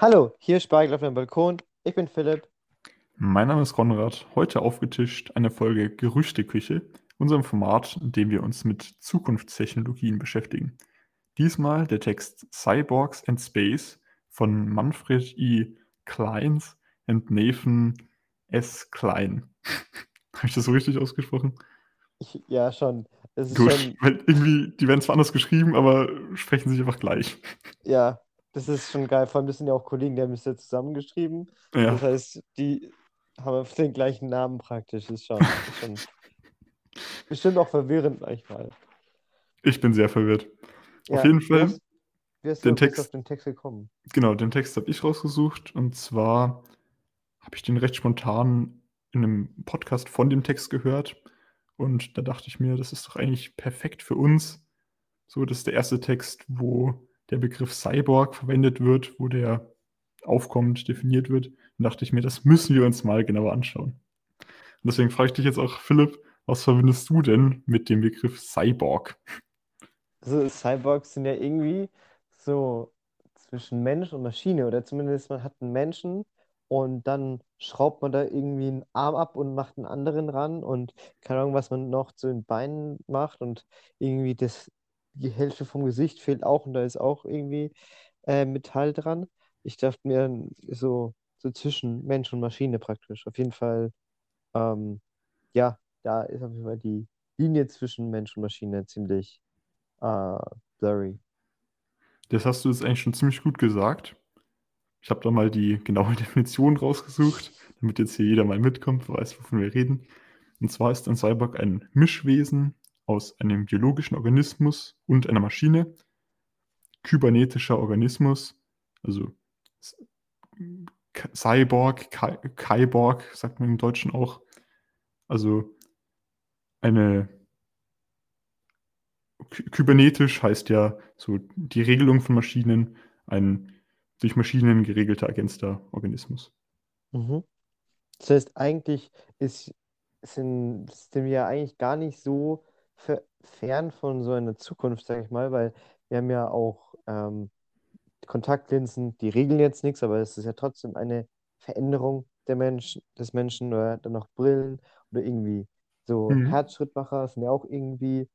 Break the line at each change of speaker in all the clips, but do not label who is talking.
Hallo, hier ist Spargel auf dem Balkon. Ich bin Philipp.
Mein Name ist Konrad. Heute aufgetischt eine Folge Gerüchteküche, unserem Format, in dem wir uns mit Zukunftstechnologien beschäftigen. Diesmal der Text Cyborgs and Space von Manfred I. Kleins und Nathan S. Klein. Habe ich das so richtig ausgesprochen?
Ich, ja, schon.
Gut,
schon,
weil irgendwie, die werden zwar anders geschrieben, aber sprechen sich einfach gleich.
ja, das ist schon geil. Vor allem, das sind ja auch Kollegen, die haben es ja zusammengeschrieben.
Ja,
Das heißt, die haben den gleichen Namen praktisch. Das ist schon, ist schon bestimmt auch verwirrend manchmal.
ich bin sehr verwirrt. Auf
Ja,
jeden
wie
Fall,
wie hast du
den
du auf
Text,
den Text gekommen?
genau, den Text habe ich rausgesucht und zwar habe ich den recht spontan in einem Podcast von dem Text gehört und da dachte ich mir, das ist doch eigentlich perfekt für uns. So, das ist der erste Text, wo der Begriff Cyborg verwendet wird, wo der aufkommt, definiert wird. Und dachte ich mir, das müssen wir uns mal genauer anschauen. Und deswegen frage ich dich jetzt auch, Philipp, was verbindest du denn mit dem Begriff Cyborg?
Also Cyborgs sind ja irgendwie so zwischen Mensch und Maschine oder zumindest man hat einen Menschen und dann schraubt man da irgendwie einen Arm ab und macht einen anderen ran und keine Ahnung, was man noch zu den Beinen macht und irgendwie das, die Hälfte vom Gesicht fehlt auch und da ist auch irgendwie äh, Metall dran. Ich dachte mir so, so zwischen Mensch und Maschine praktisch. Auf jeden Fall, ähm, ja, da ist auf jeden Fall die Linie zwischen Mensch und Maschine ziemlich äh, blurry.
Das hast du jetzt eigentlich schon ziemlich gut gesagt. Ich habe da mal die genaue Definition rausgesucht, damit jetzt hier jeder mal mitkommt, weiß, wovon wir reden. Und zwar ist ein Cyborg ein Mischwesen aus einem biologischen Organismus und einer Maschine, kybernetischer Organismus, also Cyborg, Kyborg, sagt man im Deutschen auch. Also eine kybernetisch heißt ja so die Regelung von Maschinen, ein durch Maschinen geregelter, ergänzter Organismus.
Mhm. Das heißt, eigentlich ist, sind, sind wir eigentlich gar nicht so fern von so einer Zukunft, sage ich mal, weil wir haben ja auch ähm, Kontaktlinsen, die regeln jetzt nichts, aber es ist ja trotzdem eine Veränderung der Mensch, des Menschen oder dann noch Brillen oder irgendwie so
Mhm.
Herzschrittmacher sind ja auch irgendwie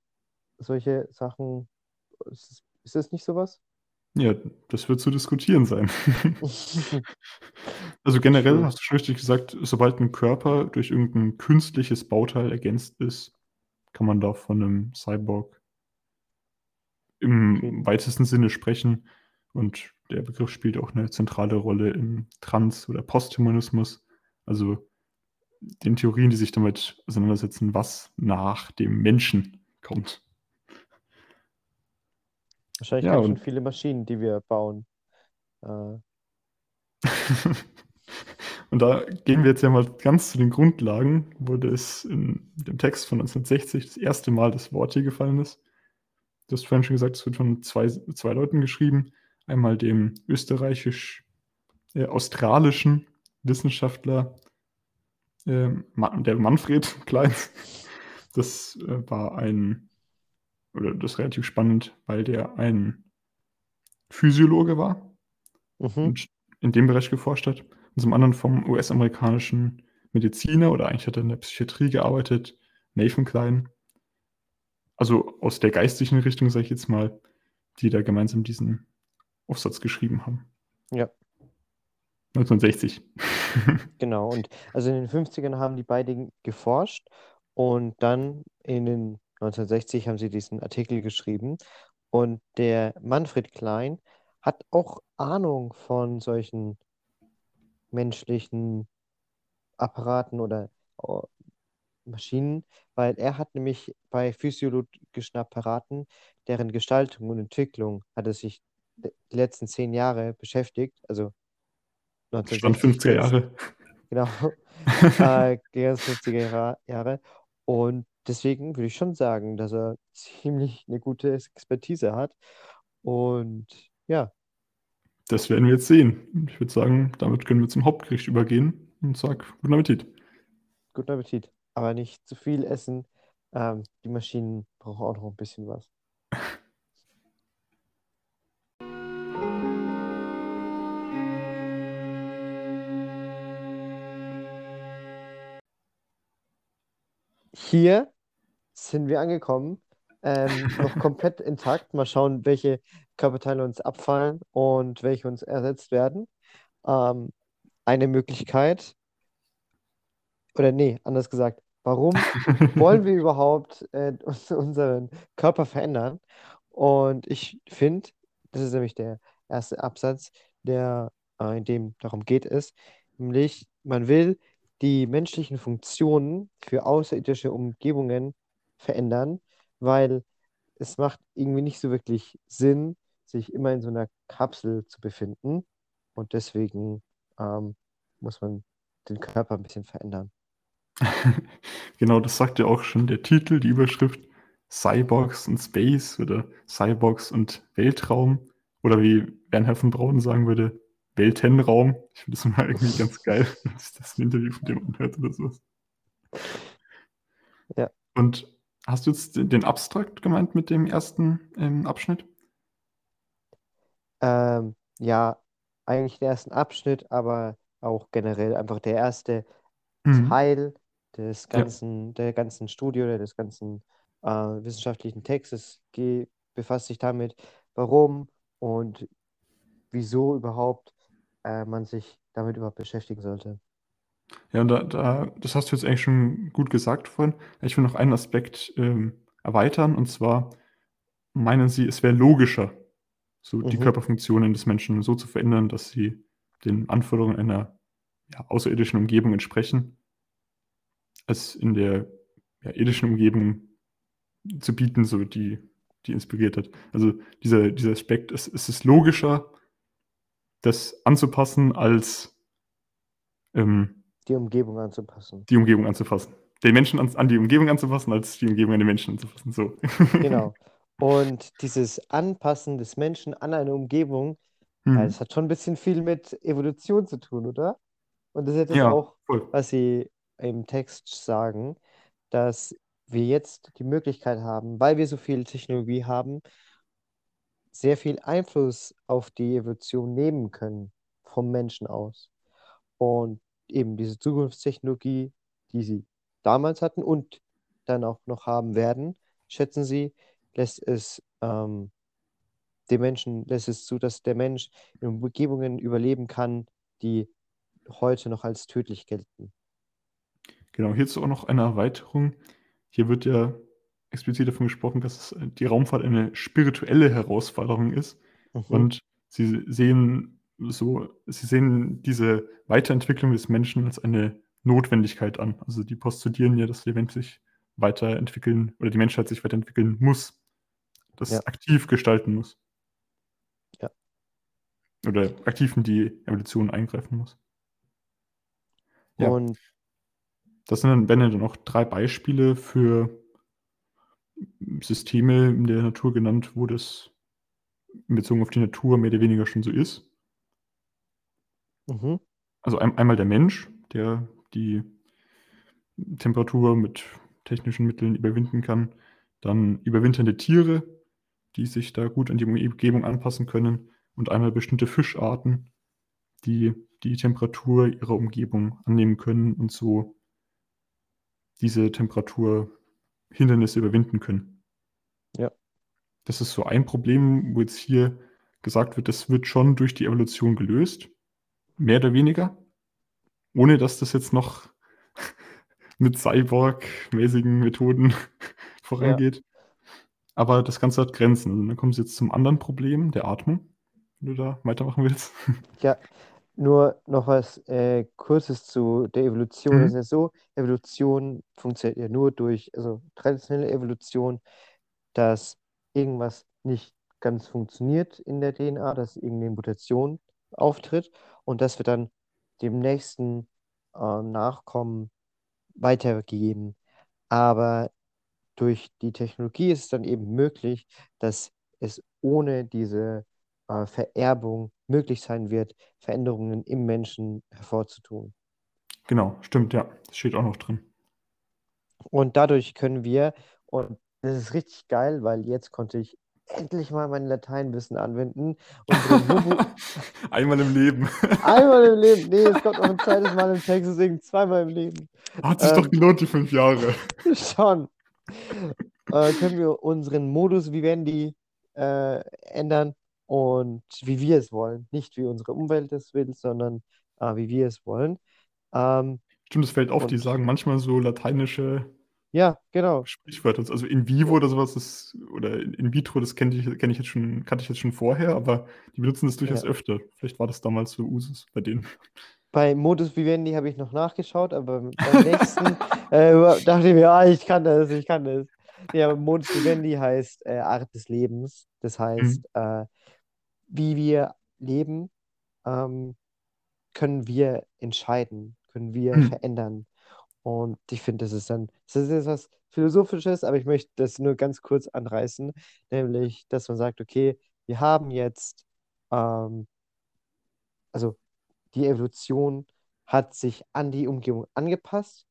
solche Sachen. Ist, ist das nicht sowas?
Ja, das wird zu diskutieren sein. Also generell
True.
hast du schon richtig gesagt, sobald ein Körper durch irgendein künstliches Bauteil ergänzt ist, kann man da von einem Cyborg im
Reden.
weitesten Sinne sprechen. Und der Begriff spielt auch eine zentrale Rolle im Trans- oder Posthumanismus, also den Theorien, die sich damit auseinandersetzen, was nach dem Menschen kommt.
Wahrscheinlich
Ja,
ganz schön viele Maschinen, die wir bauen. Äh,
Und da gehen wir jetzt ja mal ganz zu den Grundlagen, wo das in dem Text von 1960 das erste Mal das Wort hier gefallen ist. Du hast vorhin schon gesagt, es wird von zwei, zwei Leuten geschrieben. Einmal dem österreichisch-australischen Wissenschaftler, äh, der Manfred Kleins. Das äh, war ein, oder das ist relativ spannend, weil der ein Physiologe war
mhm.
und in dem Bereich geforscht hat. Und zum anderen vom US-amerikanischen Mediziner oder eigentlich hat er in der Psychiatrie gearbeitet, Nathan Klein. Also aus der geistlichen Richtung, sage ich jetzt mal, die da gemeinsam diesen Aufsatz geschrieben haben.
Ja.
1960.
Genau, und also in den 50ern haben die beiden geforscht und dann in den 1960 haben sie diesen Artikel geschrieben und der Manfred Klein hat auch Ahnung von solchen menschlichen Apparaten oder äh, Maschinen, weil er hat nämlich bei physiologischen Apparaten, deren Gestaltung und Entwicklung hat er sich die letzten zehn Jahre beschäftigt, also
Stand
1960
50er
bis
Jahre.
Genau, äh, die ganzen 50er Jahre. Jahre. Und deswegen würde ich schon sagen, dass er ziemlich eine gute Expertise hat. Und ja,
das werden wir jetzt sehen. Ich würde sagen, damit können wir zum Hauptgericht übergehen und sage guten Appetit.
Guten Appetit, aber nicht zu viel essen. Ähm, die Maschinen brauchen auch noch ein bisschen was. Hier sind wir angekommen ähm, noch komplett intakt. Mal schauen, welche Körperteile uns abfallen und welche uns ersetzt werden. Ähm, eine Möglichkeit, oder nee, anders gesagt, warum wollen wir überhaupt äh, unseren Körper verändern? Und ich finde, das ist nämlich der erste Absatz, der äh, in dem darum geht, ist, nämlich man will die menschlichen Funktionen für außerirdische Umgebungen verändern, weil es macht irgendwie nicht so wirklich Sinn, sich immer in so einer Kapsel zu befinden. Und deswegen ähm, muss man den Körper ein bisschen verändern.
genau, das sagt ja auch schon der Titel, die Überschrift Cyborgs und Space oder Cyborgs und Weltraum. Oder wie Bernhard von Braun sagen würde, Weltenraum. Ich finde das immer irgendwie ganz geil, dass das ein Interview von dem anhört oder so.
Ja.
Und hast du jetzt den Abstrakt gemeint mit dem ersten ähm, Abschnitt?
Ähm, ja, eigentlich den ersten Abschnitt, aber auch generell einfach der erste mhm. Teil des ganzen, ja. der ganzen Studie oder des ganzen äh, wissenschaftlichen Textes befasst sich damit, warum und wieso überhaupt äh, man sich damit überhaupt beschäftigen sollte.
Ja, und da, da, das hast du jetzt eigentlich schon gut gesagt vorhin. Ich will noch einen Aspekt ähm, erweitern, und zwar meinen Sie, es wäre logischer, so die mhm. Körperfunktionen des Menschen so zu verändern, dass sie den Anforderungen einer ja, außerirdischen Umgebung entsprechen, als in der ja, irdischen Umgebung zu bieten, so die, die inspiriert hat. Also dieser, dieser Aspekt, es, es ist logischer, das anzupassen, als ähm,
die Umgebung anzupassen.
Die Umgebung anzupassen. Den Menschen an, an, die Umgebung anzupassen, als die Umgebung an den Menschen anzupassen. So.
Genau. Und dieses Anpassen des Menschen an eine Umgebung, mhm. das hat schon ein bisschen viel mit Evolution zu tun, oder? Und das ist jetzt ja, auch, voll. was Sie im Text sagen, dass wir jetzt die Möglichkeit haben, weil wir so viel Technologie haben, sehr viel Einfluss auf die Evolution nehmen können vom Menschen aus. Und eben diese Zukunftstechnologie, die sie damals hatten und dann auch noch haben werden, schätzen sie, lässt es ähm, dem Menschen, lässt es zu, dass der Mensch in Umgebungen überleben kann, die heute noch als tödlich gelten.
Genau, hierzu auch noch eine Erweiterung. Hier wird ja explizit davon gesprochen, dass die Raumfahrt eine spirituelle Herausforderung ist. Mhm. Und sie sehen so, sie sehen diese Weiterentwicklung des Menschen als eine Notwendigkeit an. Also die postulieren ja, dass der Mensch sich weiterentwickeln oder die Menschheit sich weiterentwickeln muss. Das ja. aktiv gestalten muss.
Ja.
Oder aktiv in die Evolution eingreifen muss.
Ja. Und
das sind dann, wenn dann noch drei Beispiele für Systeme in der Natur genannt, wo das in Bezug auf die Natur mehr oder weniger schon so ist.
Mhm.
Also ein, einmal der Mensch, der die Temperatur mit technischen Mitteln überwinden kann. Dann überwinternde Tiere, die sich da gut an die Umgebung anpassen können. Und einmal bestimmte Fischarten, die die Temperatur ihrer Umgebung annehmen können und so diese Temperaturhindernisse überwinden können.
Ja.
Das ist so ein Problem, wo jetzt hier gesagt wird, das wird schon durch die Evolution gelöst, mehr oder weniger, ohne dass das jetzt noch mit Cyborg-mäßigen Methoden vorangeht. Ja. Aber das Ganze hat Grenzen. Und also dann kommen Sie jetzt zum anderen Problem, der Atmung, wenn du da weitermachen willst.
Ja, nur noch was äh, Kurzes zu der Evolution. Mhm. Es ist ja so, Evolution funktioniert ja nur durch, also traditionelle Evolution, dass irgendwas nicht ganz funktioniert in der DNA, dass irgendeine Mutation auftritt und das wird dann dem nächsten äh, Nachkommen weitergegeben. Aber durch die Technologie ist es dann eben möglich, dass es ohne diese äh, Vererbung möglich sein wird, Veränderungen im Menschen hervorzutun.
Genau, stimmt, ja. Das steht auch noch drin.
Und dadurch können wir, und das ist richtig geil, weil jetzt konnte ich endlich mal mein Lateinwissen anwenden.
Einmal im Leben.
Einmal im Leben. Nee, es kommt noch ein zweites Mal im Text, deswegen zweimal im Leben.
Hat sich doch
Ähm,
gelohnt, die fünf Jahre.
Schon. Äh, können wir unseren Modus vivendi äh, ändern und wie wir es wollen. Nicht wie unsere Umwelt es will, sondern äh, wie wir es wollen. Ähm,
Stimmt, es fällt auf, die sagen manchmal so lateinische
ja, genau.
Sprichwörter. Also in vivo oder sowas ist, oder in, vitro, das kenne ich, kenn ich jetzt schon, kannte ich jetzt schon vorher, aber die benutzen das durchaus
Ja.
öfter. Vielleicht war das damals so Usus bei denen.
Bei Modus Vivendi habe ich noch nachgeschaut, aber beim nächsten äh, dachte ich mir, ah, ich kann das, ich kann das. Ja, Modus Vivendi heißt äh, Art des Lebens. Das heißt, äh, wie wir leben, ähm, können wir entscheiden, können wir
Mhm.
verändern. Und ich finde, das ist dann, das ist jetzt was Philosophisches, aber ich möchte das nur ganz kurz anreißen, nämlich, dass man sagt, okay, wir haben jetzt, ähm, also die Evolution hat sich an die Umgebung angepasst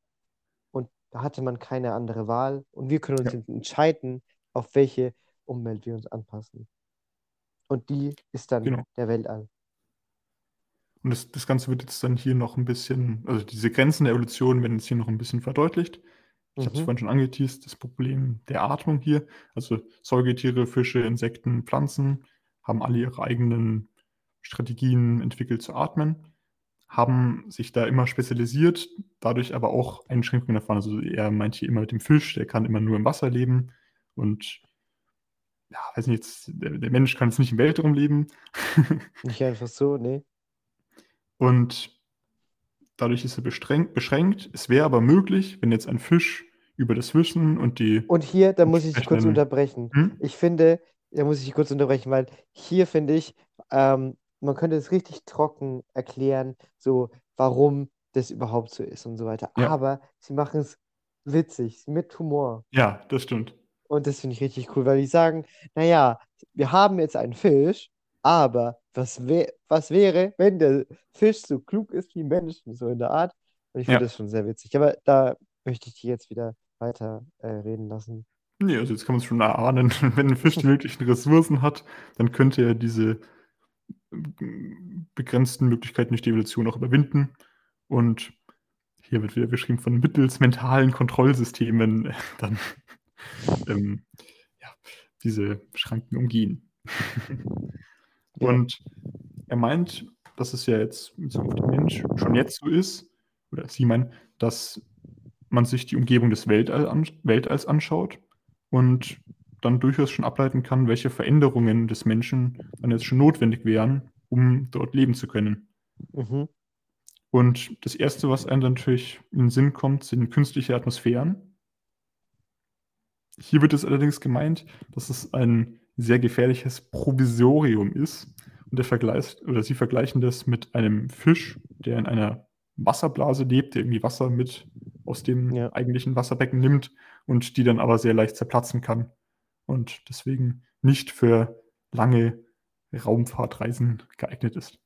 und da hatte man keine andere Wahl und wir können uns
Ja.
entscheiden, auf welche Umwelt wir uns anpassen. Und die ist dann
Genau.
der Weltall.
Und das, das Ganze wird jetzt dann hier noch ein bisschen, also diese Grenzen der Evolution werden jetzt hier noch ein bisschen verdeutlicht. Ich habe es
Mhm.
vorhin schon angeteased, das Problem der Atmung hier. Also Säugetiere, Fische, Insekten, Pflanzen haben alle ihre eigenen Strategien entwickelt zu atmen, haben sich da immer spezialisiert, dadurch aber auch Einschränkungen erfahren. Also er meint hier immer mit dem Fisch, der kann immer nur im Wasser leben und ja, weiß nicht, jetzt, der, der Mensch kann jetzt nicht im Weltraum leben.
Nicht einfach so, nee.
Und dadurch ist er beschränkt. Es wäre aber möglich, wenn jetzt ein Fisch über das Wissen und die.
Und hier, da muss ich dich kurz unterbrechen.
Hm?
Ich finde, da muss ich dich kurz unterbrechen, weil hier finde ich, ähm, man könnte es richtig trocken erklären, so warum das überhaupt so ist und so weiter.
Ja.
Aber sie machen es witzig, mit Humor.
Ja, das stimmt.
Und das finde ich richtig cool, weil die sagen, naja, wir haben jetzt einen Fisch, aber was, wär, was wäre, wenn der Fisch so klug ist wie Menschen, so in der Art? Und ich finde
Ja.
das schon sehr witzig. Aber da möchte ich dich jetzt wieder weiter äh, reden lassen.
Nee, also jetzt kann man es schon erahnen, wenn ein Fisch die möglichen Ressourcen hat, dann könnte er diese ähm, begrenzten Möglichkeiten durch die Evolution auch überwinden. Und hier wird wieder beschrieben von mittels mentalen Kontrollsystemen äh, dann ähm, ja, diese Schranken umgehen.
Ja.
Und er meint, dass es ja jetzt mit auf den Mensch schon jetzt so ist, oder sie meinen, dass man sich die Umgebung des Weltall an, Weltalls anschaut und dann durchaus schon ableiten kann, welche Veränderungen des Menschen dann jetzt schon notwendig wären, um dort leben zu können.
Mhm.
Und das Erste, was einem natürlich in den Sinn kommt, sind künstliche Atmosphären. Hier wird es allerdings gemeint, dass es ein sehr gefährliches Provisorium ist. Und der Vergleich, oder sie vergleichen das mit einem Fisch, der in einer Wasserblase lebt, der irgendwie Wasser mit aus dem
Ja.
eigentlichen Wasserbecken nimmt und die dann aber sehr leicht zerplatzen kann. Und deswegen nicht für lange Raumfahrtreisen geeignet ist.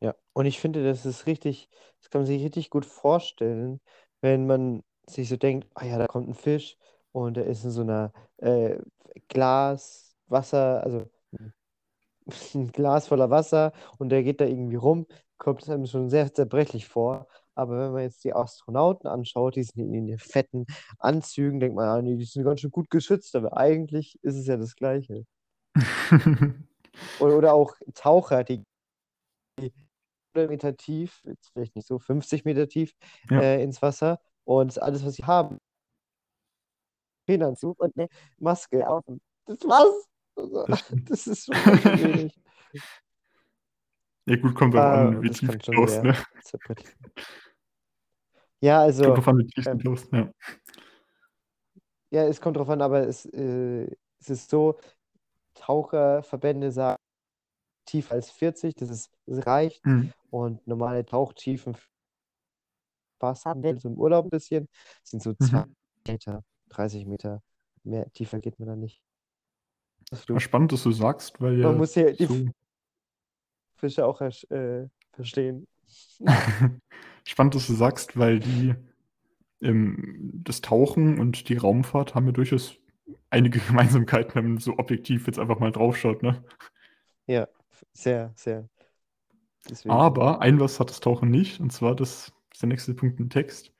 Ja, und ich finde, das ist richtig, das kann man sich richtig gut vorstellen, wenn man sich so denkt, ah ja, da kommt ein Fisch und der ist in so einer äh, Glas, Wasser, also ein Glas voller Wasser und der geht da irgendwie rum, kommt es einem schon sehr zerbrechlich vor. Aber wenn man jetzt die Astronauten anschaut, die sind in den fetten Anzügen, denkt man, ah, nee, die sind ganz schön gut geschützt, aber eigentlich ist es ja das Gleiche. Oder, oder auch Taucher, die 100 Meter tief, jetzt vielleicht nicht so, 50 Meter tief
Ja.
äh, ins Wasser und alles, was sie haben, Federanzug und eine Maske auf. Das war's. Also,
Das
ist schon wenig.
Ja, gut, kommt drauf
Ah,
an,
und
wie
das
tief
kann
du
schon
tauchst,
sehr
ne?
Ja, also,
Kommt drauf an, wie tief
ähm,
tauchst, ja.
ja, es kommt drauf an, aber es, äh, es ist so, Taucherverbände sagen, tiefer als 40, das ist, das reicht.
Mhm.
Und normale Tauchtiefen Spaß haben will, so im Urlaub ein bisschen, sind so
Mhm.
20 Meter, 30 Meter. Mehr tiefer geht man da nicht.
War spannend, dass du sagst, weil
Man
ja
muss ja die
so
Fische auch äh, verstehen.
spannend, dass du sagst, weil die ähm, das Tauchen und die Raumfahrt haben ja durchaus einige Gemeinsamkeiten, wenn man so objektiv jetzt einfach mal draufschaut, ne?
Ja, sehr, sehr. Deswegen.
Aber ein was hat das Tauchen nicht, und zwar das ist der nächste Punkt im Text.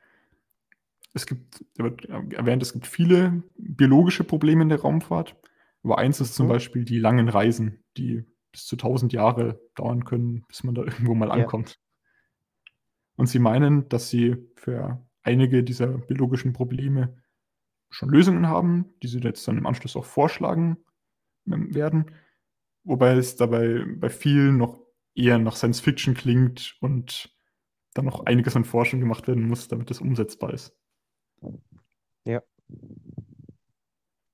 Es gibt, da wird erwähnt, es gibt viele biologische Probleme in der Raumfahrt. Aber eins ist zum
Mhm.
Beispiel die langen Reisen, die bis zu 1000 Jahre dauern können, bis man da irgendwo mal
Ja.
ankommt. Und sie meinen, dass sie für einige dieser biologischen Probleme schon Lösungen haben, die sie jetzt dann im Anschluss auch vorschlagen ähm, werden. Wobei es dabei bei vielen noch eher nach Science Fiction klingt und dann noch einiges an Forschung gemacht werden muss, damit das umsetzbar ist.
Ja.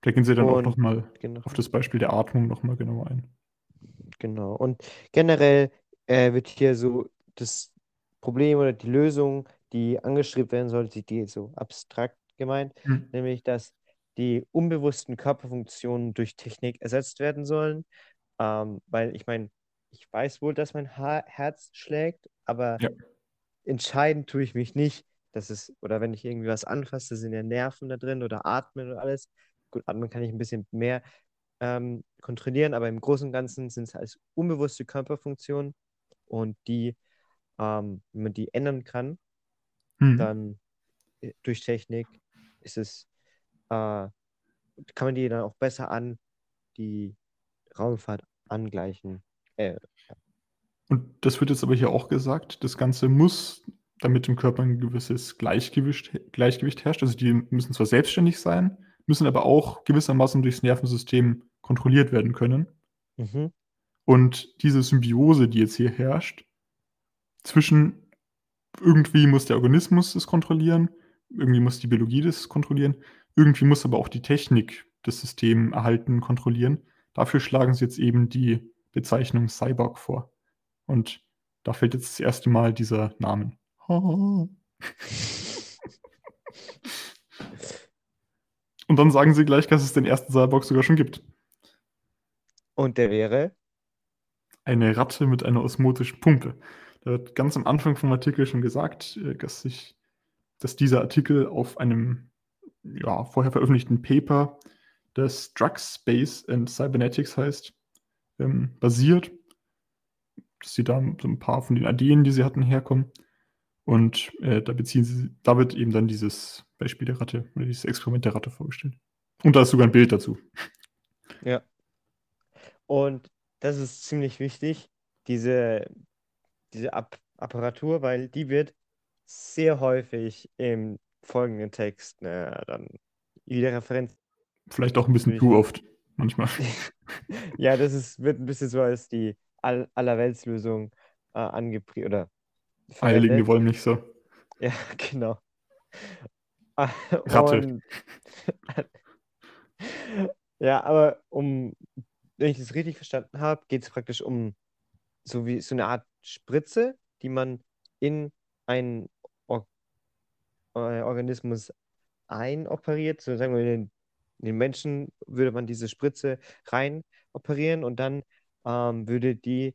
Da gehen sie dann auch
Und-
nochmal
Genau.
auf das Beispiel der Atmung nochmal genauer ein.
Genau. Und generell äh, wird hier so das Problem oder die Lösung, die angestrebt werden sollte, die so abstrakt gemeint,
Hm.
nämlich dass die unbewussten Körperfunktionen durch Technik ersetzt werden sollen. Ähm, weil ich meine, ich weiß wohl, dass mein ha Herz schlägt, aber
Ja.
entscheiden tue ich mich nicht. Das ist, oder wenn ich irgendwie was anfasse, sind ja Nerven da drin oder atmen und alles. Gut, atmen kann ich ein bisschen mehr ähm, kontrollieren, aber im Großen und Ganzen sind es als unbewusste Körperfunktionen und die, ähm, wenn man die ändern kann,
Hm.
dann äh, durch Technik ist es, äh, kann man die dann auch besser an die Raumfahrt angleichen. Äh,
Und das wird jetzt aber hier auch gesagt, das Ganze muss, damit im Körper ein gewisses Gleichgewicht, Gleichgewicht herrscht, also die müssen zwar selbstständig sein, müssen aber auch gewissermaßen durchs Nervensystem kontrolliert werden können.
mhm.
Und diese Symbiose, die jetzt hier herrscht, zwischen irgendwie muss der Organismus das kontrollieren, irgendwie muss die Biologie das kontrollieren, irgendwie muss aber auch die Technik das System erhalten, kontrollieren. Dafür schlagen sie jetzt eben die Bezeichnung Cyborg vor. Und da fällt jetzt das erste Mal dieser Namen. Und dann sagen sie gleich, dass es den ersten Cyborg sogar schon gibt.
Und der wäre,
eine Ratte mit einer osmotischen Pumpe. Da wird ganz am Anfang vom Artikel schon gesagt, äh, dass, sich, dass dieser Artikel auf einem ja, vorher veröffentlichten Paper, das Drugs, Space and Cybernetics heißt, ähm, basiert. Dass sie da so ein paar von den Ideen, die sie hatten, herkommen. Und äh, da beziehen sie, da wird eben dann dieses Beispiel der Ratte oder dieses Experiment der Ratte vorgestellt. Und da ist sogar ein Bild dazu.
ja. Und das ist ziemlich wichtig, diese, diese App Apparatur, weil die wird sehr häufig im folgenden Text äh, dann wieder Referenz.
Vielleicht auch ein bisschen zu oft, manchmal.
Ja, das ist, wird ein bisschen so als die All Allerweltslösung äh, angepriesen oder
Eierlegende
verwendet.
Wollmilchsau.
Ja, genau.
Ratte.
Ja, aber um, wenn ich das richtig verstanden habe, geht es praktisch um so wie so eine Art Spritze, die man in einen Or äh, Organismus einoperiert. So sagen wir, in den, in den Menschen würde man diese Spritze rein operieren und dann ähm, würde die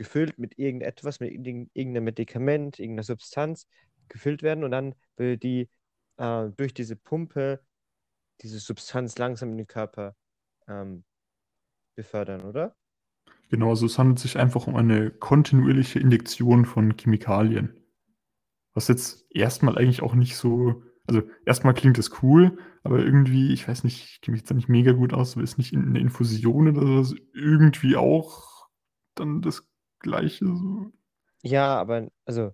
gefüllt mit irgendetwas, mit irgendein- irgendeinem Medikament, irgendeiner Substanz gefüllt werden und dann würde die äh, durch diese Pumpe diese Substanz langsam in den Körper ähm, befördern, oder?
Genau, also es handelt sich einfach um eine kontinuierliche Injektion von Chemikalien. Was jetzt erstmal eigentlich auch nicht so, also erstmal klingt es cool, aber irgendwie, ich weiß nicht, ich kenne mich jetzt da nicht mega gut aus, aber ist nicht in- eine Infusion oder so irgendwie auch dann das Gleiche so?
Ja, aber also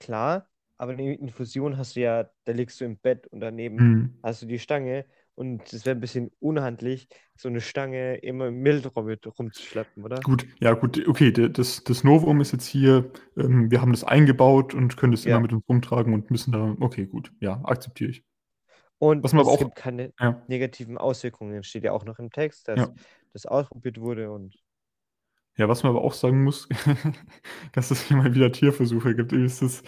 klar, aber eine Infusion hast du ja, da liegst du im Bett und daneben
Hm.
hast du die Stange und es wäre ein bisschen unhandlich, so eine Stange immer im Mildraum mit rumzuschleppen, oder?
Gut, ja gut, okay, das, das Novum ist jetzt hier, ähm, wir haben das eingebaut und können das
Ja.
immer mit uns rumtragen und müssen da, okay, gut, ja, akzeptiere ich.
Und
Was man
es
auch-
gibt keine
Ja.
negativen Auswirkungen, steht ja auch noch im Text, dass
Ja.
das ausprobiert wurde und
Ja, was man aber auch sagen muss, dass es hier mal wieder Tierversuche gibt. Irgendwie ist das,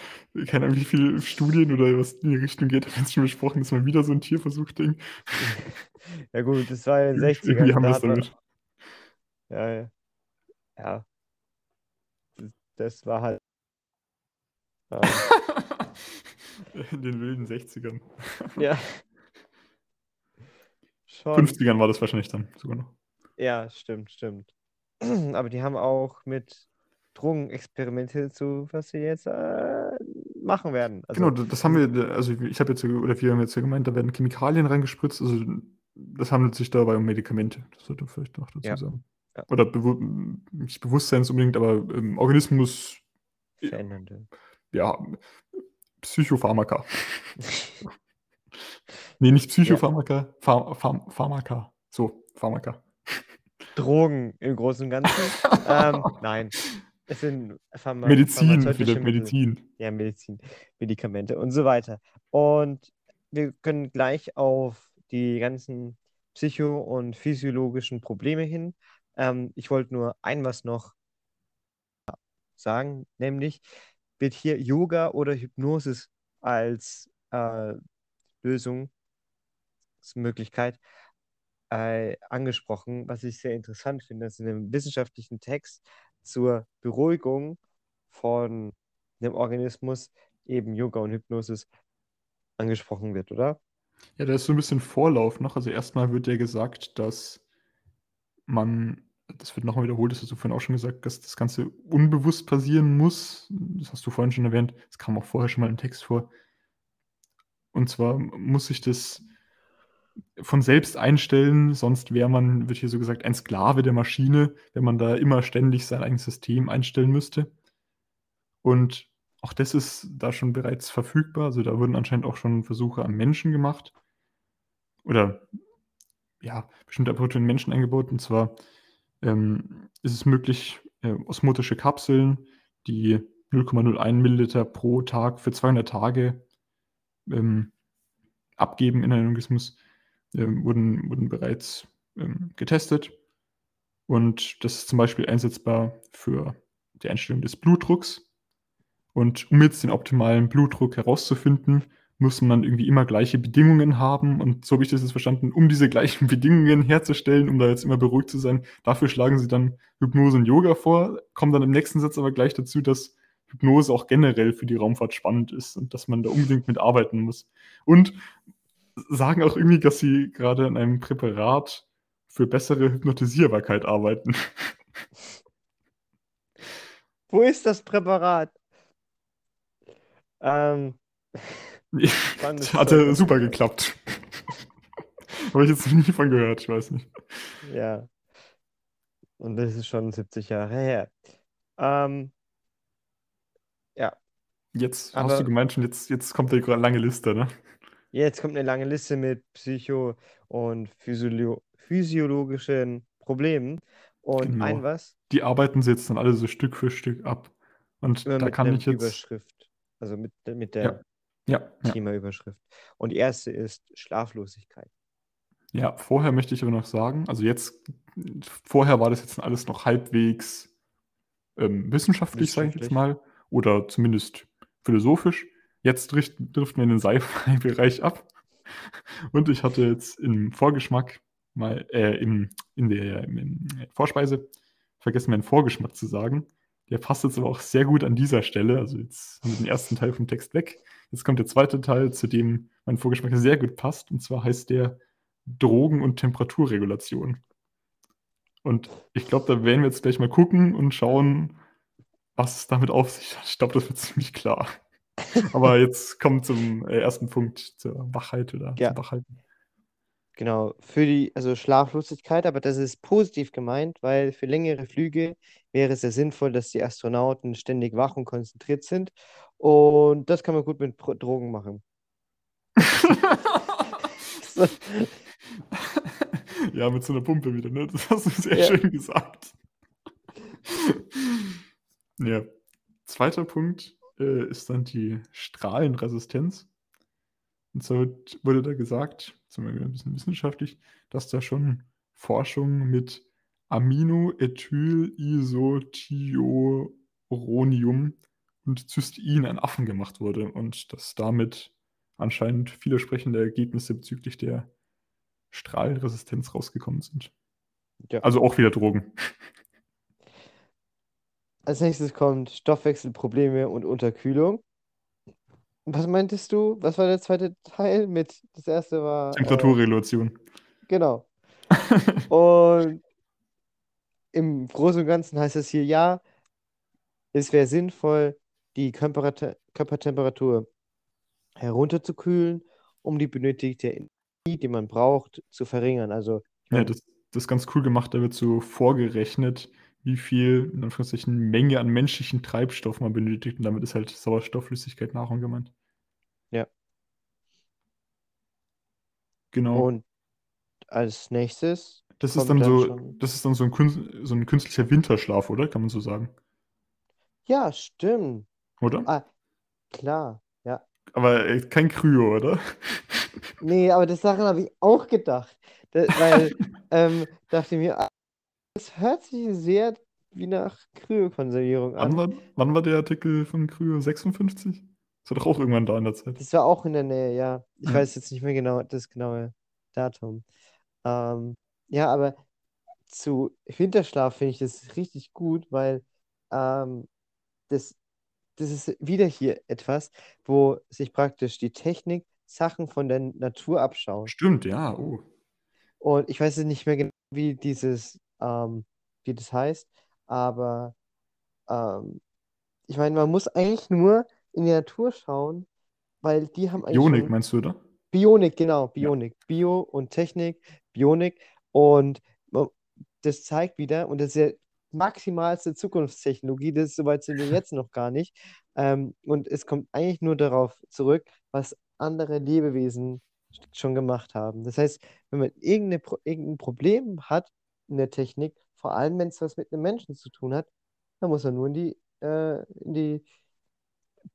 keine Ahnung, wie viele Studien oder was in die Richtung geht, haben wir jetzt schon besprochen, ist mal wieder so ein Tierversuch-Ding.
ja gut, das war ja in den
Irgendwie
60ern,
haben
da
wir es
man,
damit.
ja, ja, ja, das, das war halt, ähm,
In den wilden 60ern.
ja, schon.
50ern war das wahrscheinlich dann sogar noch.
Ja, stimmt, stimmt. Aber die haben auch mit Drogen experimentiert, so was sie jetzt äh, machen werden. Also,
Genau, das haben wir, also ich habe jetzt, oder wir haben jetzt ja gemeint, da werden Chemikalien reingespritzt, also das handelt sich dabei um Medikamente, das sollte man vielleicht noch dazu
Ja.
sagen.
Ja.
Oder bewu nicht bewusstseinsunbedingt, aber im Organismus,
verändernde.
ja, Psychopharmaka. Nee, nicht Psychopharmaka, Phar Phar Pharmaka. So, Pharmaka.
Drogen im Großen und Ganzen. ähm, nein, es sind Pharma
Medizin, Philipp,
Mittel.
Medizin.
Ja, Medizin, Medikamente und so weiter. Und wir können gleich auf die ganzen psycho- und physiologischen Probleme hin. Ähm, ich wollte nur ein was noch sagen, nämlich wird hier Yoga oder Hypnosis als äh, Lösungsmöglichkeit äh, angesprochen, was ich sehr interessant finde, dass in einem wissenschaftlichen Text zur Beruhigung von dem Organismus eben Yoga und Hypnosis angesprochen wird, oder?
Ja, da ist so ein bisschen Vorlauf noch. Also erstmal wird ja gesagt, dass man, das wird nochmal wiederholt, das hast du vorhin auch schon gesagt, dass das Ganze unbewusst passieren muss. Das hast du vorhin schon erwähnt. Das kam auch vorher schon mal im Text vor. Und zwar muss sich das von selbst einstellen, sonst wäre man, wird hier so gesagt, ein Sklave der Maschine, wenn man da immer ständig sein eigenes System einstellen müsste. Und auch das ist da schon bereits verfügbar. Also da wurden anscheinend auch schon Versuche am Menschen gemacht. Oder ja, bestimmte Apparate in Menschen eingebaut. Und zwar ähm, ist es möglich, äh, osmotische Kapseln, die 0,01 Milliliter pro Tag für 200 Tage ähm, abgeben in einen Organismus, ähm, wurden, wurden bereits ähm, getestet. Und das ist zum Beispiel einsetzbar für die Einstellung des Blutdrucks. Und um jetzt den optimalen Blutdruck herauszufinden, muss man irgendwie immer gleiche Bedingungen haben. Und so habe ich das jetzt verstanden, um diese gleichen Bedingungen herzustellen, um da jetzt immer beruhigt zu sein. Dafür schlagen sie dann Hypnose und Yoga vor, kommen dann im nächsten Satz aber gleich dazu, dass Hypnose auch generell für die Raumfahrt spannend ist und dass man da unbedingt mit arbeiten muss. Und sagen auch irgendwie, dass sie gerade an einem Präparat für bessere Hypnotisierbarkeit arbeiten.
Wo ist das Präparat? Ähm,
Hatte super geklappt. Habe ich jetzt noch nie von gehört, ich weiß nicht.
Ja. Und das ist schon 70 Jahre her. Ähm, ja,
Jetzt
Aber-
hast du gemeint schon, jetzt, jetzt kommt die lange Liste, ne?
Jetzt kommt eine lange Liste mit psycho- und physio physiologischen Problemen. Und
Genau.
ein was
Die arbeiten sie jetzt dann alle so Stück für Stück ab. Und
immer
da kann ich jetzt.
Überschrift. Also mit, mit der
Ja, ja.
Themaüberschrift. Und die erste ist Schlaflosigkeit.
Ja, vorher möchte ich aber noch sagen, also jetzt, vorher war das jetzt alles noch halbwegs ähm, wissenschaftlich, sage ich jetzt
Wissenschaftlich.
mal, oder zumindest philosophisch. Jetzt drift- driften wir in den Sci-Fi-Bereich ab. Und ich hatte jetzt im Vorgeschmack mal, äh, im, in der im Vorspeise vergessen, meinen Vorgeschmack zu sagen. Der passt jetzt aber auch sehr gut an dieser Stelle. Also jetzt haben wir den ersten Teil vom Text weg. Jetzt kommt der zweite Teil, zu dem mein Vorgeschmack sehr gut passt. Und zwar heißt der Drogen- und Temperaturregulation. Und ich glaube, da werden wir jetzt gleich mal gucken und schauen, was es damit auf sich hat. Ich glaube, das wird ziemlich klar. Aber jetzt kommt zum äh, ersten Punkt, zur Wachheit oder
Ja.
zum Wachhalten.
Genau, für die, also Schlaflosigkeit, aber das ist positiv gemeint, weil für längere Flüge wäre es sehr sinnvoll, dass die Astronauten ständig wach und konzentriert sind. Und das kann man gut mit Drogen machen.
Ja, mit so einer Pumpe wieder, ne? Das hast du sehr
Ja.
schön gesagt. ja. Zweiter Punkt äh, ist dann die Strahlenresistenz. Und so wurde da gesagt, zum Beispiel ein bisschen wissenschaftlich, dass da schon Forschung mit Aminoethylisothioronium und Cystein an Affen gemacht wurde und dass damit anscheinend vielversprechende Ergebnisse bezüglich der Strahlenresistenz rausgekommen sind.
ja.
Also auch wieder Drogen.
Als nächstes kommt Stoffwechselprobleme und Unterkühlung. Was meintest du? Was war der zweite Teil mit? Das erste war. Äh,
Temperaturregulation.
Genau. Und im Großen und Ganzen heißt es hier, ja, es wäre sinnvoll, die Körpertemperatur herunterzukühlen, um die benötigte Energie, die man braucht, zu verringern. Also,
Ja, das, das ist ganz cool gemacht. Da wird so vorgerechnet, wie viel, in Anführungszeichen, Menge an menschlichen Treibstoff man benötigt. Und damit ist halt Sauerstoffflüssigkeit Nahrung gemeint.
ja.
Genau.
Und als nächstes
Das ist dann
dann
so,
schon.
das ist dann so ein, so ein künstlicher Winterschlaf, oder? Kann man so sagen.
Ja, stimmt.
Oder?
Ah, klar. Ja.
Aber äh, kein Kryo, oder?
Nee, aber das Sachen habe ich auch gedacht. Da, weil, ähm, dachte ich mir, das hört sich sehr wie nach Kryokonservierung
Wann
an.
war, wann war der Artikel von Kryo 56? Das war doch auch irgendwann da in der Zeit.
Das war auch in der Nähe, ja. Ich
Ja.
weiß jetzt nicht mehr genau das genaue Datum. Ähm, ja, aber zu Winterschlaf finde ich das richtig gut, weil ähm, das, das ist wieder hier etwas, wo sich praktisch die Technik Sachen von der Natur abschaut.
Stimmt, ja. Oh.
Und ich weiß jetzt nicht mehr genau, wie dieses, ähm, wie das heißt, aber ähm, ich meine, man muss eigentlich nur in die Natur schauen, weil die haben eigentlich
Bionik,
schon
meinst du, oder?
Bionik, genau,
Ja.
Bionik. Bio und Technik, Bionik. Und das zeigt wieder, und das ist ja maximalste Zukunftstechnologie, das soweit sind wir jetzt noch gar nicht. Ähm, und es kommt eigentlich nur darauf zurück, was andere Lebewesen schon gemacht haben. Das heißt, wenn man irgendeine, Pro- irgendein Problem hat in der Technik, vor allem wenn es was mit einem Menschen zu tun hat, dann muss man nur in die, äh, in die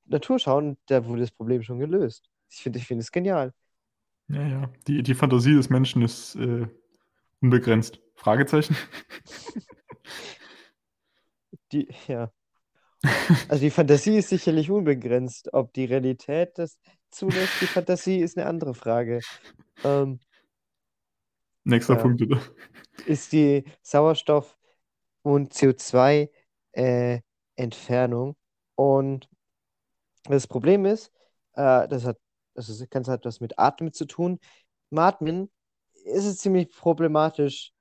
Natur schauen und da wurde das Problem schon gelöst. Ich finde, ich finde es genial.
Ja, ja. Die, die Fantasie des Menschen ist äh, unbegrenzt. Fragezeichen?
Die, ja. Also die Fantasie ist sicherlich unbegrenzt. Ob die Realität das zulässt, die Fantasie ist eine andere Frage. Ähm,
Nächster
ja.
Punkt, oder?
Ist die Sauerstoff- und CO2-Entfernung. Und das Problem ist, äh, das hat, also das Ganze hat was mit Atmen zu tun. Im Atmen ist es ziemlich problematisch,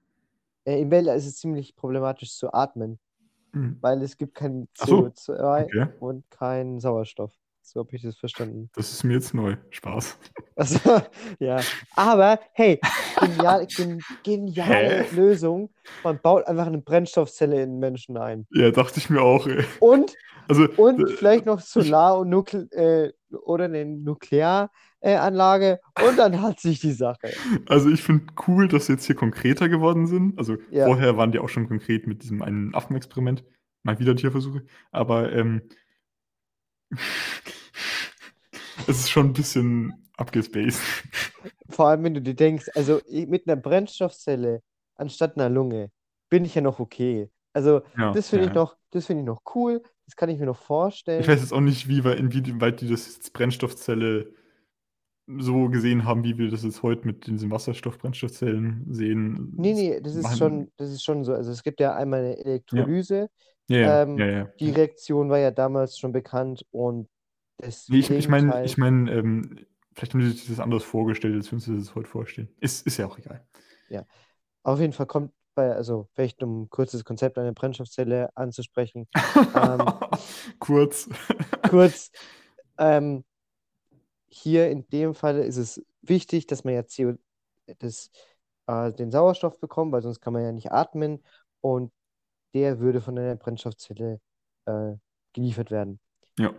äh, im Weltall ist es ziemlich problematisch zu atmen,
Hm.
weil es gibt kein
Ach so,
CO2
okay.
und keinen Sauerstoff. So habe ich das verstanden.
Das ist mir jetzt neu. Spaß.
Also, ja. Aber hey, genial, gen, geniale
Hä?
Lösung. Man baut einfach eine Brennstoffzelle in Menschen ein.
Ja, dachte ich mir auch, ey.
Und,
Also,
und
äh,
vielleicht noch Solar- und Nukle äh, oder eine Nuklearanlage Anlage und dann hat sich die Sache.
also ich finde cool, dass sie jetzt hier konkreter geworden sind. Also
Ja.
vorher waren die auch schon konkret mit diesem einen Affenexperiment. Mal wieder Tierversuche. Aber ähm, es ist schon ein bisschen abgespaced.
Vor allem, wenn du dir denkst, also ich- mit einer Brennstoffzelle anstatt einer Lunge bin ich ja noch okay. Also
Ja,
das finde
ja,
ich noch, das finde ich noch cool. Das kann ich mir noch
Ich
vorstellen.
weiß jetzt auch nicht, wie weit, inwieweit die das jetzt Brennstoffzelle so gesehen haben, wie wir das jetzt heute mit diesen Wasserstoff-Brennstoffzellen sehen.
Nee, nee, das ist
machen-
schon, das ist schon so. Also es gibt ja einmal eine Elektrolyse.
Ja, ja,
ähm,
ja, ja.
Die Reaktion war ja damals schon bekannt und das
Nee, ich ich meine,
Gegenteil.
ich mein, ähm, vielleicht haben die sich das anders vorgestellt, als wir uns das heute vorstellen. Ist, ist ja auch egal.
Auf jeden Fall kommt bei, also vielleicht um ein kurzes Konzept einer Brennstoffzelle anzusprechen. Ähm,
Kurz.
kurz, ähm, hier in dem Fall ist es wichtig, dass man ja CO, das, äh, den Sauerstoff bekommt, weil sonst kann man ja nicht atmen und der würde von einer Brennstoffzelle äh, geliefert werden.
Ja.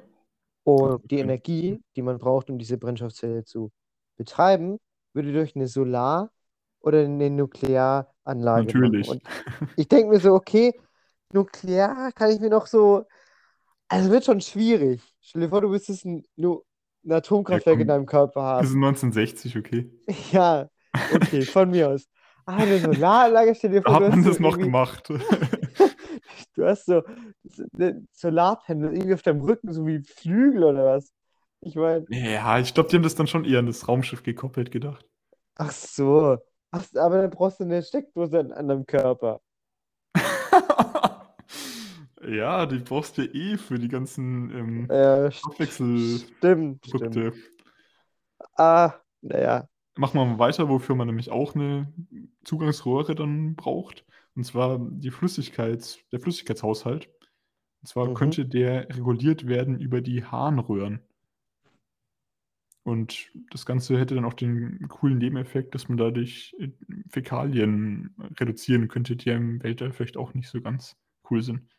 Und die. Energie, die man braucht, um diese Brennstoffzelle zu betreiben, würde durch eine Solar- oder eine Nuklearanlage
Natürlich.
machen. Und ich denke mir so, okay, Nuklear kann ich mir noch so, also wird schon schwierig. Stell dir vor, du müsstest ein, ein Atomkraftwerk
komm.
in deinem Körper
Das ist
haben.
1960, okay.
Ja, okay, von mir aus. Ah, eine Solaranlage, stell dir vor,
hat man das noch
irgendwie,
gemacht.
Du hast so eine Solarpanel irgendwie auf deinem Rücken, so wie Flügel oder was. Ich meine,
Ja, ich glaube, die haben das dann schon eher an das Raumschiff gekoppelt gedacht.
ach so. Ach, aber dann brauchst du eine Steckdose an, an deinem Körper.
Ja, die brauchst du ja eh für die ganzen ähm,
Äh, st-
Stoffwechselprodukte.
stimmt, stimmt. Ah, naja.
machen wir mal weiter, wofür man nämlich auch eine Zugangsröhre dann braucht. Und zwar die Flüssigkeits, der Flüssigkeitshaushalt. Und zwar
Mhm.
könnte der reguliert werden über die Harnröhren. Und das Ganze hätte dann auch den coolen Nebeneffekt, dass man dadurch äh, Fäkalien reduzieren könnte, die ja im Weltall vielleicht auch nicht so ganz cool sind.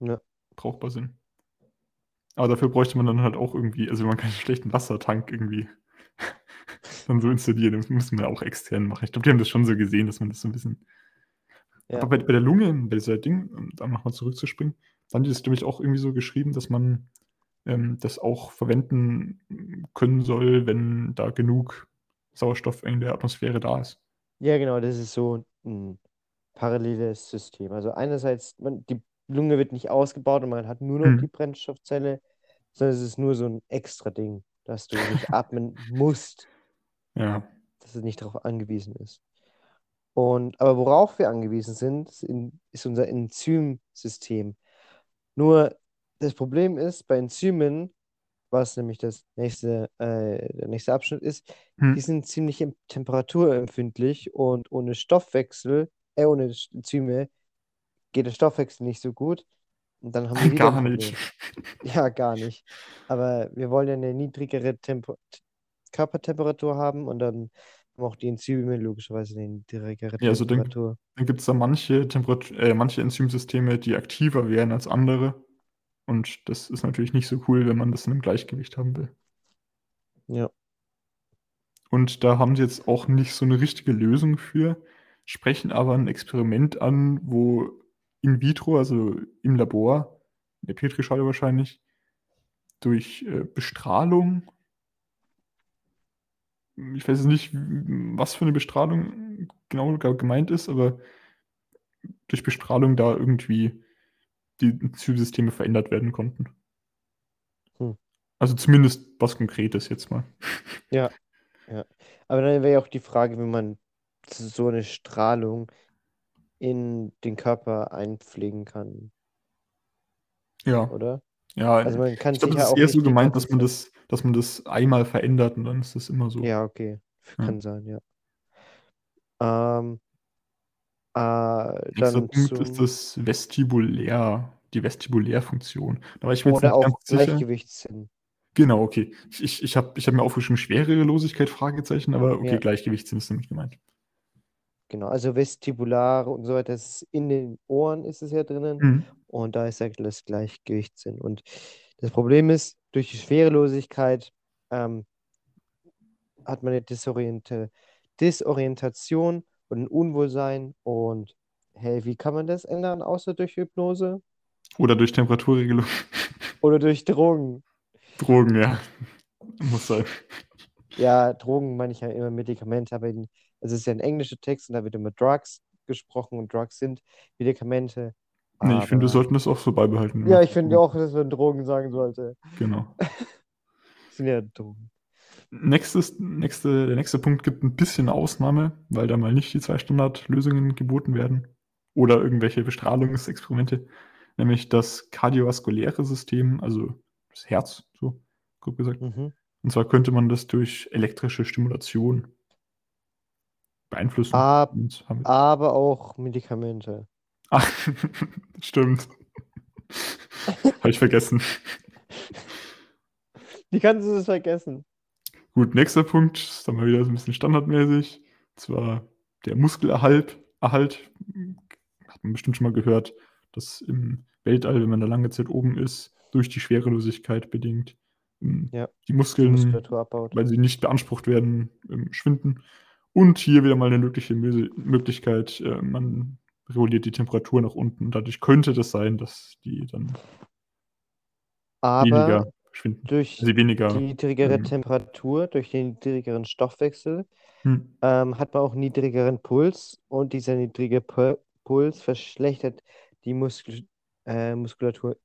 Ja.
Brauchbar sind. Aber dafür bräuchte man dann halt auch irgendwie, also man keinen schlechten Wassertank irgendwie dann so installieren, das müssen wir auch extern machen. Ich glaube, die haben das schon so gesehen, dass man das so ein bisschen.
Ja.
Aber bei, bei der Lunge, bei dieser Ding, um da nochmal zurückzuspringen, dann die das nämlich auch irgendwie so geschrieben, dass man ähm, das auch verwenden können soll, wenn da genug Sauerstoff in der Atmosphäre da ist.
Ja, genau, das ist so ein paralleles System. Also einerseits, man, die Lunge wird nicht ausgebaut und man hat nur noch
Mhm.
die Brennstoffzelle, sondern es ist nur so ein extra Ding, dass du nicht atmen musst,
Ja.
dass es nicht darauf angewiesen ist. Und, aber worauf wir angewiesen sind, ist unser Enzymsystem. Nur das Problem ist, bei Enzymen, was nämlich das nächste, äh, der nächste Abschnitt ist,
Hm.
die sind ziemlich em- temperaturempfindlich und ohne Stoffwechsel, äh, ohne Enzyme geht der Stoffwechsel nicht so gut. Und dann haben wir wieder
Gar nicht.
Ja, gar nicht. Aber wir wollen ja eine niedrigere Tempo Körpertemperatur haben und dann auch die Enzyme logischerweise eine niedrigere
Ja, also dann,
Temperatur.
dann gibt es da manche Temperatur, äh, manche Enzymsysteme, die aktiver wären als andere. Und das ist natürlich nicht so cool, wenn man das in einem Gleichgewicht haben will.
Ja.
Und da haben sie jetzt auch nicht so eine richtige Lösung für, sprechen aber ein Experiment an, wo in vitro, also im Labor, in der Petrischale wahrscheinlich, durch äh, Bestrahlung, ich weiß jetzt nicht, was für eine Bestrahlung genau ge- gemeint ist, aber durch Bestrahlung da irgendwie die Enzymsysteme verändert werden konnten.
Hm.
Also zumindest was Konkretes jetzt mal.
Ja, ja. Aber dann wäre ja auch die Frage, wie man so eine Strahlung in den Körper einpflegen kann,
Ja,
oder?
Ja.
Also man kann
Ich glaube, das ist eher so gemeint, dass man das, dass man das einmal verändert und dann ist das immer so.
Ja, okay.
Ja.
Kann sein, ja. Ähm, äh,
Nächster Punkt
zum,
ist das Vestibulär, die Vestibulärfunktion. Da war ich mir jetzt
oder
nicht
auch. Gleichgewichtssinn.
Genau, okay. Ich, ich, ich habe ich hab mir aufgeschrieben, Schwerelosigkeit, Fragezeichen, aber okay,
Ja.
Gleichgewichtssinn ist damit gemeint.
Genau, also vestibulare und so weiter, das ist in den Ohren ist es ja drinnen
Mhm.
Und da ist ja das Gleichgewichtssinn. Und das Problem ist, durch die Schwerelosigkeit ähm, hat man eine Disoriente Disorientation und ein Unwohlsein und hey, wie kann man das ändern, außer durch Hypnose
Oder durch Temperaturregelung.
oder durch Drogen?
Drogen, ja. Muss sein.
Ja, Drogen meine ich ja immer Medikamente, aber in, es ist ja ein englischer Text und da wird immer Drugs gesprochen und Drugs sind Medikamente.
Nee, ich finde, wir
aber-
sollten das auch so beibehalten.
Ja, ich finde auch, dass man Drogen sagen sollte.
Genau.
Das sind ja Drogen.
Nächstes, nächste, der nächste Punkt gibt ein bisschen Ausnahme, weil da mal nicht die zwei Standardlösungen geboten werden oder irgendwelche Bestrahlungsexperimente, nämlich das kardiovaskuläre System, also das Herz, so grob gesagt.
Mhm.
Und zwar könnte man das durch elektrische Stimulation beeinflussen.
Ab- Aber auch Medikamente.
Ah, stimmt. Habe ich vergessen.
Wie kannst du das vergessen?
Gut, nächster Punkt, ist dann mal wieder so ein bisschen standardmäßig. Und zwar der Muskelerhalt. Erhalt, hat man bestimmt schon mal gehört, dass im Weltall, wenn man da lange Zeit oben ist, durch die Schwerelosigkeit bedingt, ähm,
Ja,
die Muskeln, weil sie nicht beansprucht werden, ähm, schwinden. Und hier wieder mal eine mögliche Mö- Möglichkeit, äh, man reguliert die Temperatur nach unten. Dadurch könnte das sein, dass die dann
Aber
weniger schwinden.
durch
Also weniger.
die niedrigere
ähm,
Temperatur, durch den niedrigeren Stoffwechsel,
Hm.
ähm, hat man auch niedrigeren Puls und dieser niedrige Pu Puls verschlechtert die Muskel äh, Muskulatur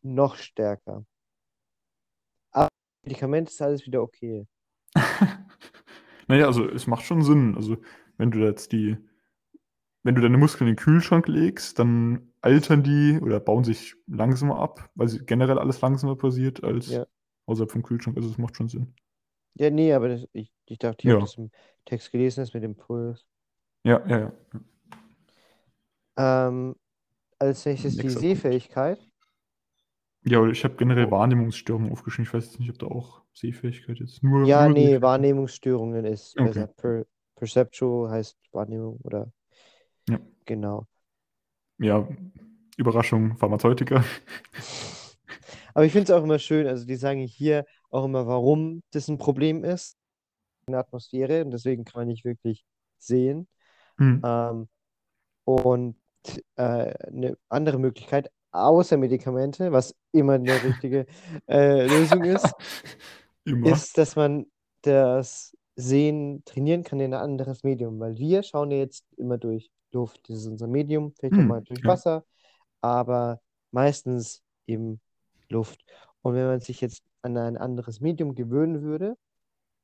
noch stärker. Aber Medikament ist alles wieder okay.
Naja, also es macht schon Sinn. Also wenn du jetzt die, wenn du deine Muskeln in den Kühlschrank legst, dann altern die oder bauen sich langsamer ab, weil sie generell alles langsamer passiert als
Ja.
außerhalb vom Kühlschrank. Also es macht schon Sinn.
Ja, nee, aber das, ich, ich dachte, ich habe
Ja,
das im Text gelesen, das mit dem Puls.
ja, ja, ja.
Ähm, als nächstes die
Punkt.
Sehfähigkeit.
Ja, oder ich habe generell
Oh.
Wahrnehmungsstörungen aufgeschrieben. Ich weiß jetzt nicht, ob da auch Sehfähigkeit jetzt nur.
Ja,
nur
nee. Wahrnehmungsstörungen ist
Okay.
besser. Per, perceptual heißt Wahrnehmung oder
Ja.
genau.
Ja, Überraschung, Pharmazeutiker.
Aber ich finde es auch immer schön, also die sagen hier auch immer, warum das ein Problem ist in der Atmosphäre und deswegen kann man nicht wirklich sehen.
Hm.
Ähm, und äh, eine andere Möglichkeit, außer Medikamente, was immer eine richtige äh, Lösung ist, ist, dass man das Sehen trainieren kann in ein anderes Medium, weil wir schauen ja jetzt immer durch Luft, das ist unser Medium, vielleicht
Hm,
mal durch. Wasser, aber meistens eben Luft. Und wenn man sich jetzt an ein anderes Medium gewöhnen würde,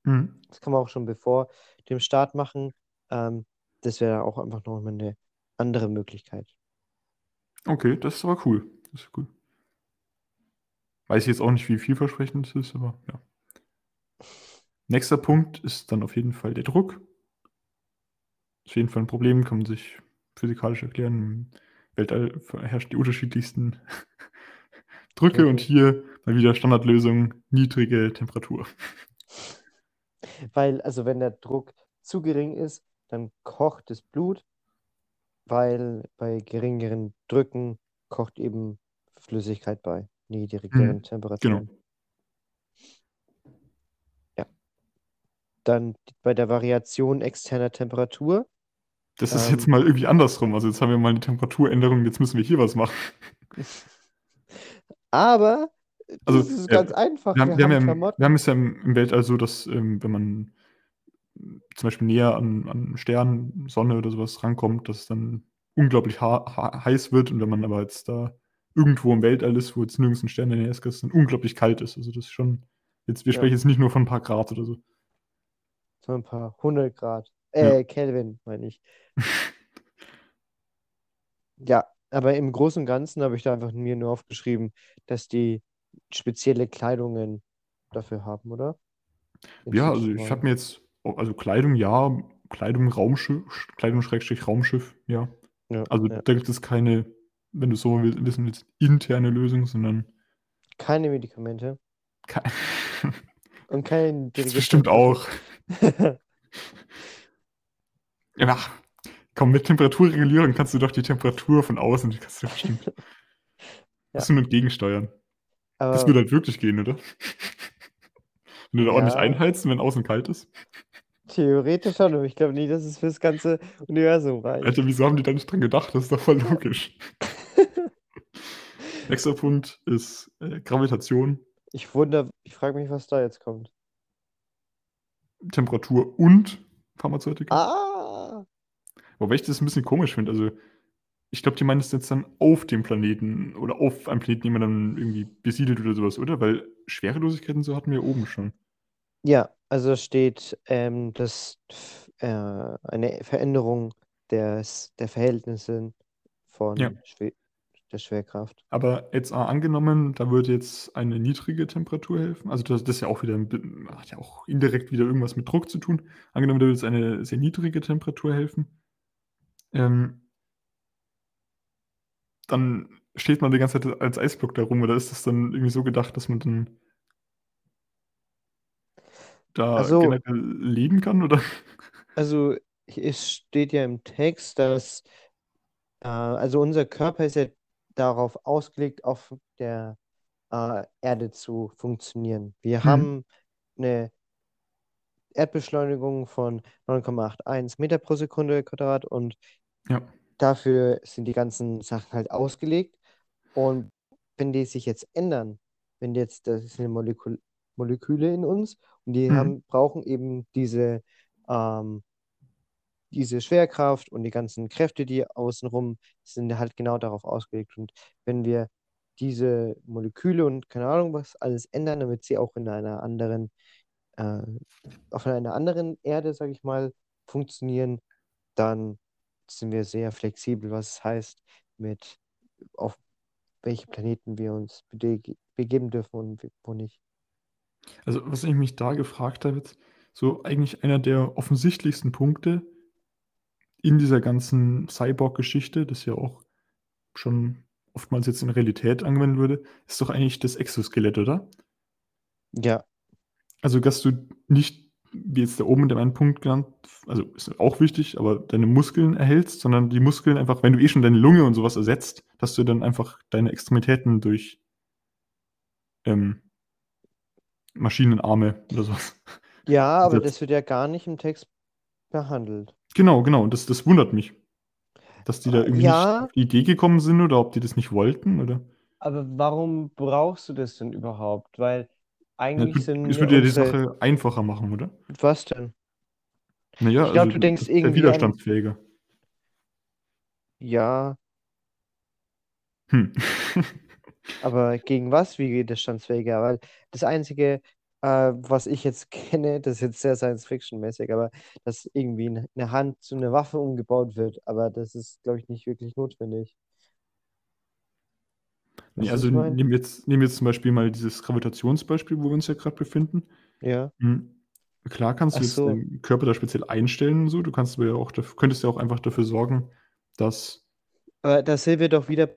Hm.
das kann man auch schon bevor dem Start machen, ähm, das wäre auch einfach noch mal eine andere Möglichkeit.
Okay, das ist aber cool. Das ist cool. Weiß ich jetzt auch nicht, wie vielversprechend es ist, aber ja. Nächster Punkt ist dann auf jeden Fall der Druck. Ist auf jeden Fall ein Problem, kann man sich physikalisch erklären. Im Weltall herrschen die unterschiedlichsten Drücke
Mhm.
und hier mal wieder Standardlösung, niedrige Temperatur.
Weil, also wenn der Druck zu gering ist, dann kocht das Blut, weil bei geringeren Drücken kocht eben Flüssigkeit bei niedrigeren
Hm,
Temperaturen.
Genau.
Dann bei der Variation externer Temperatur,
Das ist
Ähm.
jetzt mal irgendwie andersrum. Also jetzt haben wir mal eine Temperaturänderung, jetzt müssen wir hier was machen.
aber
Also,
das ist
ja,
ganz einfach.
Wir haben,
Wir
haben,
haben
ja im, wir haben es ja im, im Weltall so, dass ähm, wenn man zum Beispiel näher an, an Stern, Sonne oder sowas rankommt, dass es dann unglaublich heiß wird und wenn man aber jetzt da irgendwo im Weltall ist, wo jetzt nirgends ein Stern in der Nähe ist, dann unglaublich kalt ist. Also das ist schon, jetzt, wir
Ja.
sprechen jetzt nicht nur von ein paar Grad oder so.
So ein paar 100 Grad.
Ja.
Äh, Kelvin, meine ich. Ja, aber im Großen und Ganzen habe ich da einfach mir nur aufgeschrieben, dass die spezielle Kleidungen dafür haben, oder? Jetzt
Ja, also ich habe mir jetzt, also Kleidung, ja, Kleidung, Raumschiff, Kleidung, Schrägstrich, Raumschiff, ja.
Ja,
Also
ja.
da gibt es keine, wenn du so will- wissen willst, interne Lösung, sondern
Keine Medikamente
ke
und kein niedrige
bestimmt auch. Ja, komm, mit Temperaturregulierung kannst du doch die Temperatur von außen, die kannst du bestimmt.
Ja.
Musst du nur entgegensteuern. Das
Aber
würde halt wirklich gehen, oder? Wenn du da ordentlich
Ja.
einheizt und wenn außen kalt ist.
theoretisch schon, aber ich glaube nicht, dass es fürs ganze Universum reicht.
Alter, wieso haben die da nicht dran gedacht? Das ist doch voll logisch. Nächster Punkt ist äh, Gravitation,
Ich wundere, ich frage mich, was da jetzt kommt.
Temperatur und Pharmazeutika.
Ah!
Wobei ich das ein bisschen komisch finde. Also, ich glaube, die meinen es jetzt dann auf dem Planeten oder auf einem Planeten, den man dann irgendwie besiedelt oder sowas, oder? Weil Schwerelosigkeit und so hatten wir oben schon.
Ja, also steht, ähm, dass äh, eine Veränderung des, der Verhältnisse von
Ja.
Schwe der Schwerkraft.
Aber jetzt angenommen, da würde jetzt eine niedrige Temperatur helfen. Also das, das ist ja auch wieder ein, hat ja auch indirekt wieder irgendwas mit Druck zu tun. Angenommen, da würde jetzt eine sehr niedrige Temperatur helfen. Ähm, dann steht man die ganze Zeit als Eisblock da rum, oder ist das dann irgendwie so gedacht, dass man dann da
Also-
generell leben kann, oder?
Also es steht ja im Text, dass äh, also unser Körper ist ja darauf ausgelegt, auf der äh, Erde zu funktionieren. Wir
Mhm.
haben eine Erdbeschleunigung von 9,81 Meter pro Sekunde Quadrat und
Ja.
dafür sind die ganzen Sachen halt ausgelegt. Und wenn die sich jetzt ändern, wenn jetzt, das sind Molekül Moleküle in uns und die
Mhm.
haben, brauchen eben diese, ähm, diese Schwerkraft und die ganzen Kräfte, die außenrum sind halt genau darauf ausgelegt. Und wenn wir diese Moleküle und keine Ahnung was alles ändern, damit sie auch in einer anderen, äh, auf einer anderen Erde, sage ich mal, funktionieren, dann sind wir sehr flexibel, was es heißt, mit auf welche Planeten wir uns bege- begeben dürfen und wo nicht.
Also, was ich mich da gefragt habe jetzt, so eigentlich einer der offensichtlichsten Punkte in dieser ganzen Cyborg-Geschichte, das ja auch schon oftmals jetzt in Realität angewendet würde, ist doch eigentlich das Exoskelett, oder?
Ja,
Also, dass du nicht, wie jetzt da oben in dem einen Punkt genannt, also ist auch wichtig, aber deine Muskeln erhältst, sondern die Muskeln einfach, wenn du eh schon deine Lunge und sowas ersetzt, dass du dann einfach deine Extremitäten durch ähm, Maschinenarme oder sowas.
ja, aber das wird ja gar nicht im Text behandelt.
Genau, genau. Und das, das wundert mich. Dass die da irgendwie nicht
Ja,
auf die Idee gekommen sind oder ob die das nicht wollten oder.
aber warum brauchst du das denn überhaupt? Weil eigentlich
du,
sind ja
würde ja die. Sache einfacher machen, oder?
Was denn?
Naja,
Ich glaube,
also
du denkst
das
irgendwie an.
widerstandsfähiger.
Ja,
Hm.
aber gegen was wie widerstandsfähiger? Weil das Einzige, äh, was ich jetzt kenne, das ist jetzt sehr Science-Fiction-mäßig, aber dass irgendwie eine Hand zu einer Waffe umgebaut wird. Aber das ist, glaube ich, nicht wirklich notwendig.
Nee, also nehmen wir jetzt, nehmen jetzt zum Beispiel mal dieses Gravitationsbeispiel, wo wir uns ja gerade befinden.
Ja.
Hm. Klar kannst
Ach
du jetzt
so.
deinen Körper da speziell einstellen und so. Du kannst ja auch, daf- könntest ja auch einfach dafür sorgen, dass.
Aber da sind wir doch wieder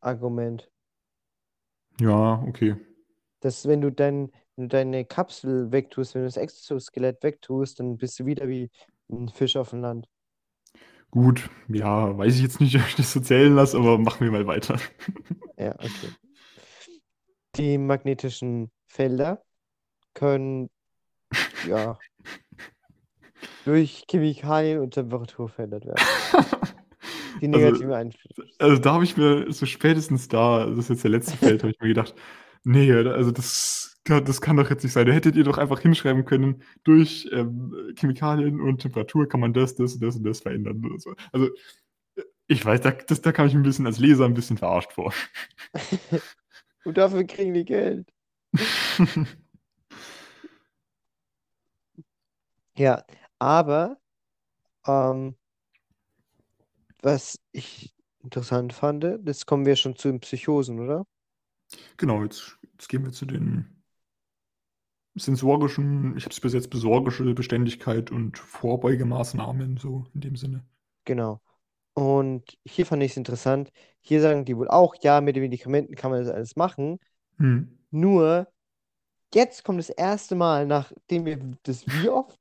Argument.
Ja, okay.
dass wenn du dein, wenn du deine Kapsel wegtust, wenn du das Exoskelett wegtust, dann bist du wieder wie ein Fisch auf dem Land.
Gut, ja, weiß ich jetzt nicht, ob ich das so zählen lasse, aber machen wir mal weiter.
Ja, okay. Die magnetischen Felder können ja durch Chemikalien und Temperatur verändert werden. Die
Also,
negativen Einflüsse.
also da habe ich mir so spätestens da, das ist jetzt der letzte Feld, habe ich mir gedacht, nee, also das, das kann doch jetzt nicht sein. Da hättet ihr doch einfach hinschreiben können, durch ähm, Chemikalien und Temperatur kann man das, das, das und das verändern oder so. Also ich weiß, da, das, da kam ich ein bisschen als Leser ein bisschen verarscht vor.
Und dafür kriegen die Geld. Ja, aber ähm, was ich interessant fand, das kommen wir schon zu den Psychosen, oder?
Genau, jetzt, jetzt gehen wir zu den sensorischen, ich habe es übersetzt, besorgische Beständigkeit und Vorbeugemaßnahmen, so in dem Sinne.
Genau. Und hier fand ich es interessant. Hier sagen die wohl auch, ja, mit den Medikamenten kann man das alles machen.
Hm.
Nur jetzt kommt das erste Mal, nachdem wir das wie oft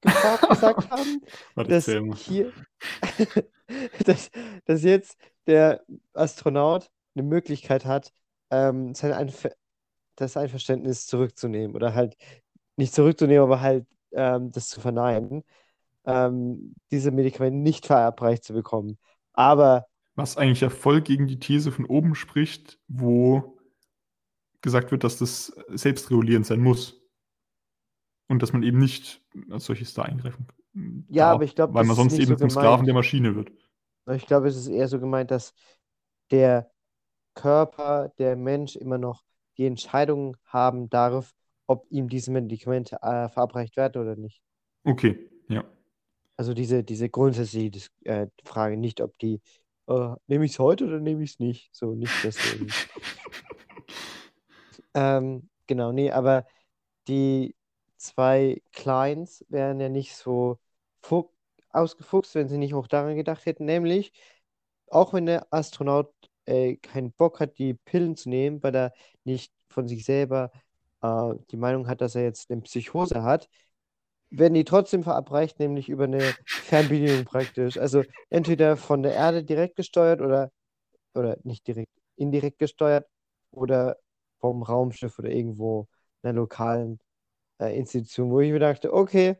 gefragt gesagt haben, dass hier, dass, dass jetzt der Astronaut eine Möglichkeit hat, ähm, sein Einver das Einverständnis zurückzunehmen oder halt nicht zurückzunehmen, aber halt ähm, das zu verneinen, ähm, diese Medikamente nicht verabreicht zu bekommen. Aber
Was eigentlich ja voll gegen die These von oben spricht, wo gesagt wird, dass das selbstregulierend sein muss. Und dass man eben nicht als solches da eingreifen
Ja,
darf,
aber ich glaube,
weil man sonst eben
so
zum Sklaven der Maschine wird.
ich glaube, es ist eher so gemeint, dass der Körper, der Mensch immer noch die Entscheidung haben darf, ob ihm diese Medikamente äh, verabreicht werden oder nicht.
Okay, ja.
Also diese, diese grundsätzliche äh, Frage, nicht ob die, äh, nehme ich es heute oder nehme ich es nicht? So, nicht deswegen. ähm, genau, nee, aber die zwei Kleins wären ja nicht so fu- ausgefuchst, wenn sie nicht auch daran gedacht hätten, nämlich, auch wenn der Astronaut äh, keinen Bock hat, die Pillen zu nehmen, weil er nicht von sich selber äh, die Meinung hat, dass er jetzt eine Psychose hat, werden die trotzdem verabreicht, nämlich über eine Fernbedienung praktisch. Also entweder von der Erde direkt gesteuert oder, oder nicht direkt, indirekt gesteuert oder vom Raumschiff oder irgendwo einer lokalen äh, Institution, wo ich mir dachte, okay,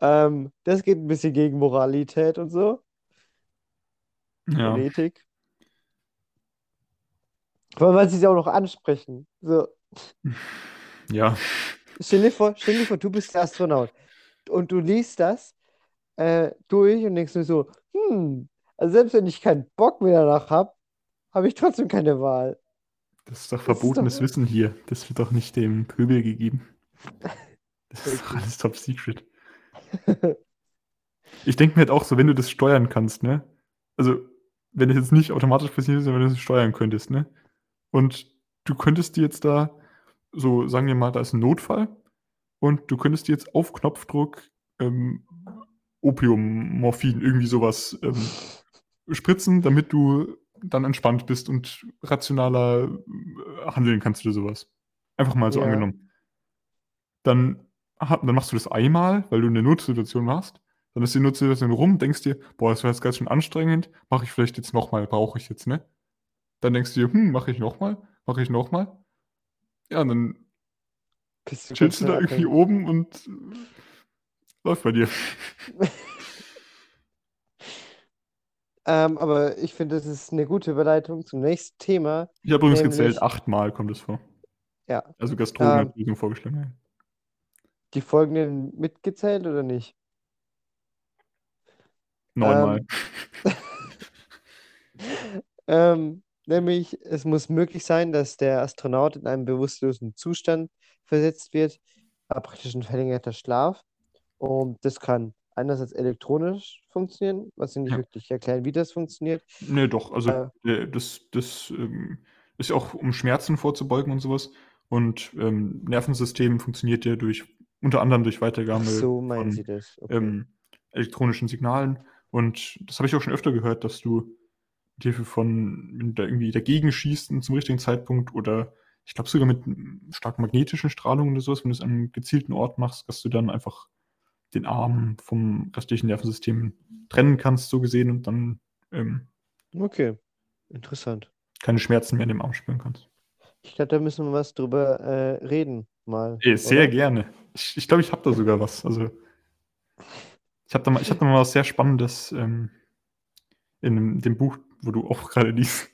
ähm, das geht ein bisschen gegen Moralität und so
Ja.
und Ethik. Weil man sie auch noch ansprechen. So,
Ja.
stell dir vor, stell dir vor, du bist der Astronaut und du liest das äh, durch und denkst dir so, hm, also selbst wenn ich keinen Bock mehr danach habe, habe ich trotzdem keine Wahl.
Das ist doch
Das ist
verbotenes
doch-
Wissen hier. Das wird doch nicht dem Pöbel gegeben. Das ist doch alles top secret. Ich denke mir halt auch so, wenn du das steuern kannst, ne? Also, wenn es jetzt nicht automatisch passiert ist, sondern wenn du es steuern könntest, ne? Und du könntest dir jetzt da so sagen wir mal, da ist ein Notfall und du könntest dir jetzt auf Knopfdruck ähm, Opium, Morphin, irgendwie sowas ähm, spritzen, damit du dann entspannt bist und rationaler äh, handeln kannst oder sowas. Einfach mal so
Ja.
angenommen. Dann, dann machst du das einmal, weil du eine Notsituation machst. Dann ist die Notsituation rum, denkst dir, boah, das war jetzt ganz schön anstrengend, mache ich vielleicht jetzt nochmal, brauche ich jetzt, ne? Dann denkst du dir, hm, mache ich nochmal, mache ich nochmal. Ja, und dann
Bist du
chillst du da irgendwie oben und läuft bei dir.
Ähm, aber ich finde, das ist eine gute Überleitung zum nächsten Thema.
Ich habe übrigens
Nämlich-
gezählt, achtmal kommt es vor.
Ja,
Also Gastronom
Ähm,
hat Lösung vorgeschlagen.
die folgenden mitgezählt oder nicht?
Neunmal.
Ähm, nämlich, es muss möglich sein, dass der Astronaut in einen bewusstlosen Zustand versetzt wird, praktisch ein verlängerter Schlaf. Und das kann einerseits elektronisch funktionieren, was sie nicht
Ja.
wirklich erklären, wie das funktioniert.
Nee, doch. Also
Äh.
äh, das, das ähm, ist ja auch, um Schmerzen vorzubeugen und sowas. Und ähm, Nervensystem funktioniert ja durch, unter anderem durch Weitergabe
so, meinen
von
sie das. Okay.
ähm, elektronischen Signalen. Und das habe ich auch schon öfter gehört, dass du mit Hilfe von, wenn du da irgendwie dagegen schießt zum richtigen Zeitpunkt oder ich glaube sogar mit stark magnetischen Strahlungen oder sowas, wenn du es an einem gezielten Ort machst, dass du dann einfach den Arm vom restlichen Nervensystem trennen kannst, so gesehen, und dann ähm,
Okay, interessant.
keine Schmerzen mehr in dem Arm spüren kannst.
Ich glaube, da müssen wir was drüber äh, reden mal,
Ey, sehr
oder?
gerne. Ich, ich glaube, ich habe da sogar was. Also, ich habe da, mal- ich hab da mal was sehr Spannendes ähm, in dem Buch, wo du auch gerade liest.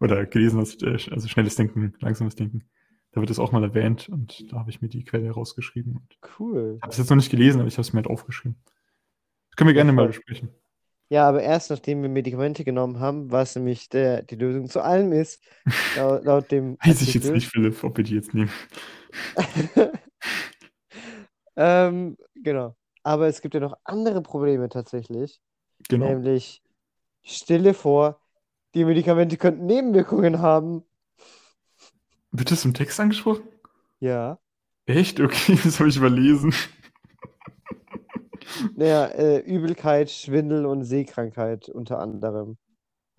Oder gelesen hast, äh, also schnelles Denken, langsames Denken. Da wird es auch mal erwähnt und da habe ich mir die Quelle rausgeschrieben. Und ich
Cool.
habe es jetzt noch nicht gelesen, aber ich habe es mir halt aufgeschrieben. Das können wir gerne mal besprechen.
Ja, aber erst nachdem wir Medikamente genommen haben, was nämlich der, die Lösung zu allem ist, laut, laut dem
Weiß ich jetzt nicht, Philipp, ob wir die jetzt nehmen.
Ähm, genau. Aber es gibt ja noch andere Probleme tatsächlich.
Genau.
Nämlich, stelle vor, die Medikamente könnten Nebenwirkungen haben.
Wird das im Text angesprochen?
Ja.
Echt? Okay, das habe ich überlesen.
Naja, äh, Übelkeit, Schwindel und Seekrankheit unter anderem.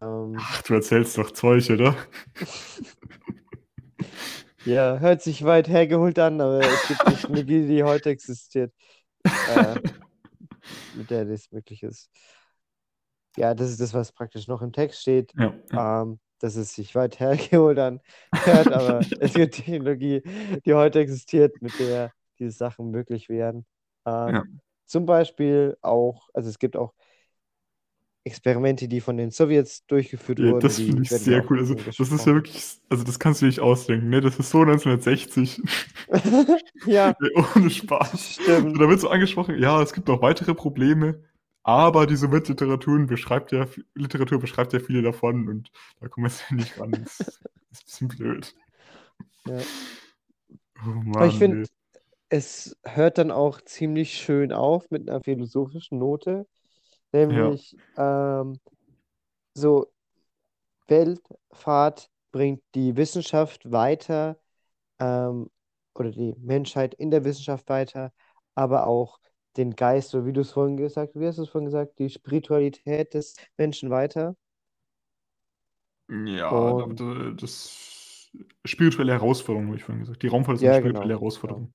Ähm,
Ach, du erzählst doch Zeug, oder?
ja, hört sich weit hergeholt an, aber es gibt eine Technologie, die heute existiert, äh, mit der das möglich ist. Ja, das ist das, was praktisch noch im Text steht.
Ja, ja.
Ähm, dass es sich weit hergeholt anhört, aber es gibt Technologie, die heute existiert, mit der diese Sachen möglich wären. Ähm,
Ja.
Zum Beispiel auch, also es gibt auch Experimente, die von den Sowjets durchgeführt
Ja,
wurden,
das finde ich
werden
sehr cool. Also, das ist ja wirklich, also das kannst du nicht ausdenken, ne? Das ist so 1960.
Ja,
Ja, Ohne Spaß.
stimmt.
Da wird so angesprochen, ja, es gibt noch weitere Probleme, aber die Sowjetliteratur beschreibt ja, Literatur beschreibt ja viele davon und da kommen wir jetzt nicht ran. Das ist ein bisschen blöd.
Ja.
Oh Mann,
Aber ich finde, es hört dann auch ziemlich schön auf mit einer philosophischen Note, nämlich ähm, so Weltfahrt bringt die Wissenschaft weiter ähm, oder die Menschheit in der Wissenschaft weiter, aber auch den Geist, so wie du es vorhin gesagt hast, wie hast du es vorhin gesagt, die Spiritualität des Menschen weiter.
Ja,
Und-
da- das spirituelle Herausforderung, habe ich vorhin gesagt. Die Raumfahrt ist
Ja,
eine
genau,
spirituelle Herausforderung.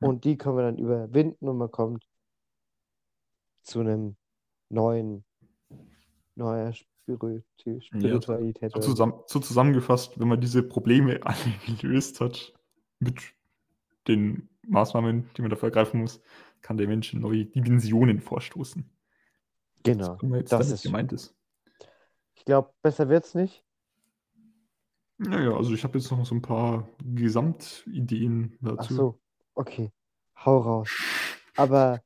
Ja.
Und die kann man dann überwinden und man kommt zu einem neuen, neuer Spiri Spiritualität
so. zusammen, so zusammengefasst, wenn man diese Probleme alle gelöst hat, mit den Maßnahmen, die man dafür ergreifen muss, kann der Mensch in neue Dimensionen vorstoßen.
Genau, das
damit
ist
gemeint ist.
Ich glaube, besser wird's nicht.
Naja, also ich habe jetzt noch so ein paar Gesamtideen
Ach
dazu.
so, okay. Hau raus. Aber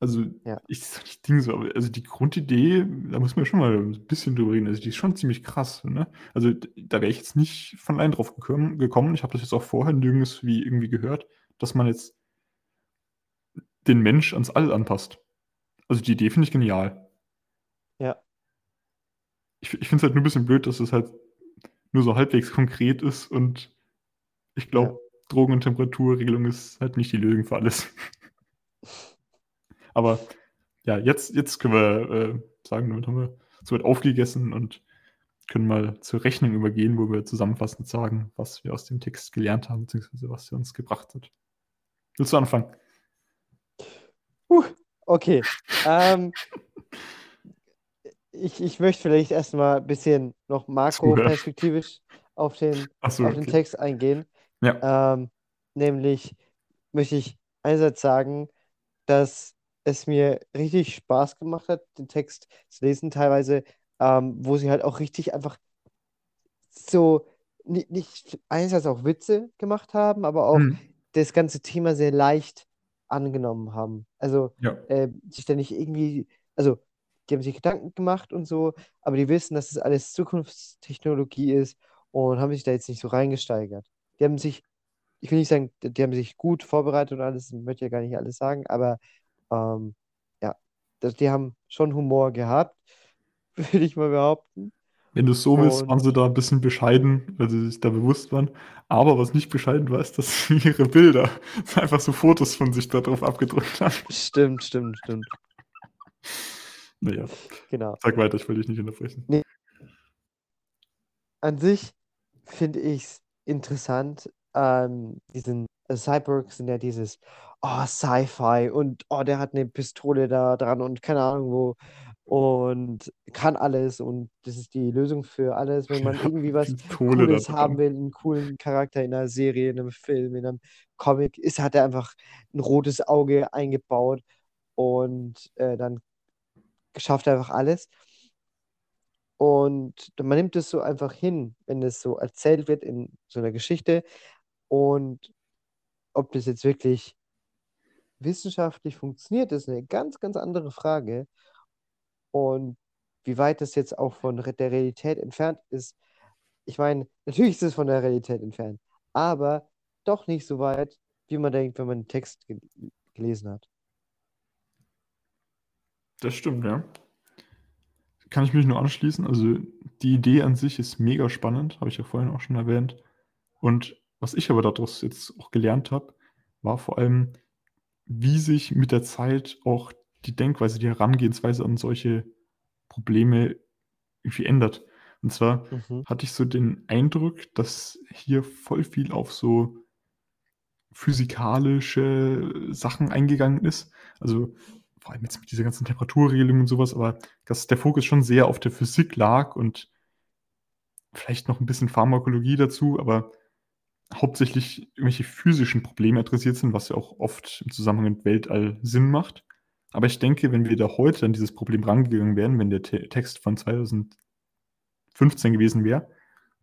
Also
Ja.
ich sag nicht Ding so, aber also die Grundidee, da muss man schon mal ein bisschen drüber reden. Also die ist schon ziemlich krass, ne? Also da wäre ich jetzt nicht von allein drauf gekommen. gekommen. Ich habe das jetzt auch vorher nirgends wie irgendwie gehört, dass man jetzt den Mensch ans All anpasst. Also die Idee finde ich genial.
ja,
Ich, ich finde es halt nur ein bisschen blöd, dass es halt nur so halbwegs konkret ist und ich glaube,
Ja.
Drogen- und Temperaturregelung ist halt nicht die Lösung für alles. Aber ja, jetzt, jetzt können wir äh, sagen, damit haben wir soweit aufgegessen und können mal zur Rechnung übergehen, wo wir zusammenfassend sagen, was wir aus dem Text gelernt haben, beziehungsweise was er uns gebracht hat. Willst du anfangen?
Puh, okay. Ähm, ich, ich möchte vielleicht erstmal ein bisschen noch makro-perspektivisch auf den,
Achso,
auf den
okay.
Text eingehen.
Ja.
Ähm, nämlich möchte ich einerseits sagen, dass es mir richtig Spaß gemacht hat, den Text zu lesen, teilweise, ähm, wo sie halt auch richtig einfach so nicht, nicht einerseits auch Witze gemacht haben, aber auch
Hm.
das ganze Thema sehr leicht angenommen haben. Also
Ja.
äh, sich da nicht irgendwie, also die haben sich Gedanken gemacht und so, aber die wissen, dass das alles Zukunftstechnologie ist und haben sich da jetzt nicht so reingesteigert. Die haben sich, ich will nicht sagen, die haben sich gut vorbereitet und alles, ich möchte ja gar nicht alles sagen, aber ähm, ja, die haben schon Humor gehabt, würde ich mal behaupten.
Wenn du es so willst, waren sie da ein bisschen bescheiden, weil sie sich da bewusst waren. Aber was nicht bescheiden war, ist, dass sie ihre Bilder einfach so Fotos von sich da drauf abgedruckt haben.
stimmt, stimmt, stimmt.
Naja,
Genau.
sag weiter, ich will dich nicht unterbrechen.
An sich finde ich es interessant, ähm, diesen also Cyborgs sind ja dieses, oh, Sci-Fi und oh, der hat eine Pistole da dran und keine Ahnung wo und kann alles und das ist die Lösung für alles, wenn man irgendwie was Cooles haben will, einen coolen Charakter in einer Serie, in einem Film, in einem Comic, ist, hat er einfach ein rotes Auge eingebaut und äh, dann schafft er einfach alles. Und man nimmt es so einfach hin, wenn es so erzählt wird in so einer Geschichte. Und ob das jetzt wirklich wissenschaftlich funktioniert, ist eine ganz, ganz andere Frage. Und wie weit das jetzt auch von der Realität entfernt ist, ich meine, natürlich ist es von der Realität entfernt, aber doch nicht so weit, wie man denkt, wenn man den Text ge gelesen hat.
Das stimmt, ja. Kann ich mich nur anschließen. Also die Idee an sich ist mega spannend, habe ich ja vorhin auch schon erwähnt. Und was ich aber daraus jetzt auch gelernt habe, war vor allem, wie sich mit der Zeit auch die Denkweise, die Herangehensweise an solche Probleme irgendwie ändert. Und zwar
Mhm.
hatte ich so den Eindruck, dass hier voll viel auf so physikalische Sachen eingegangen ist. Also vor allem jetzt mit dieser ganzen Temperaturregelung und sowas, aber dass der Fokus schon sehr auf der Physik lag und vielleicht noch ein bisschen Pharmakologie dazu, aber hauptsächlich irgendwelche physischen Probleme adressiert sind, was ja auch oft im Zusammenhang mit Weltall Sinn macht. Aber ich denke, wenn wir da heute an dieses Problem rangegangen wären, wenn der Te Text von 2015 gewesen wäre,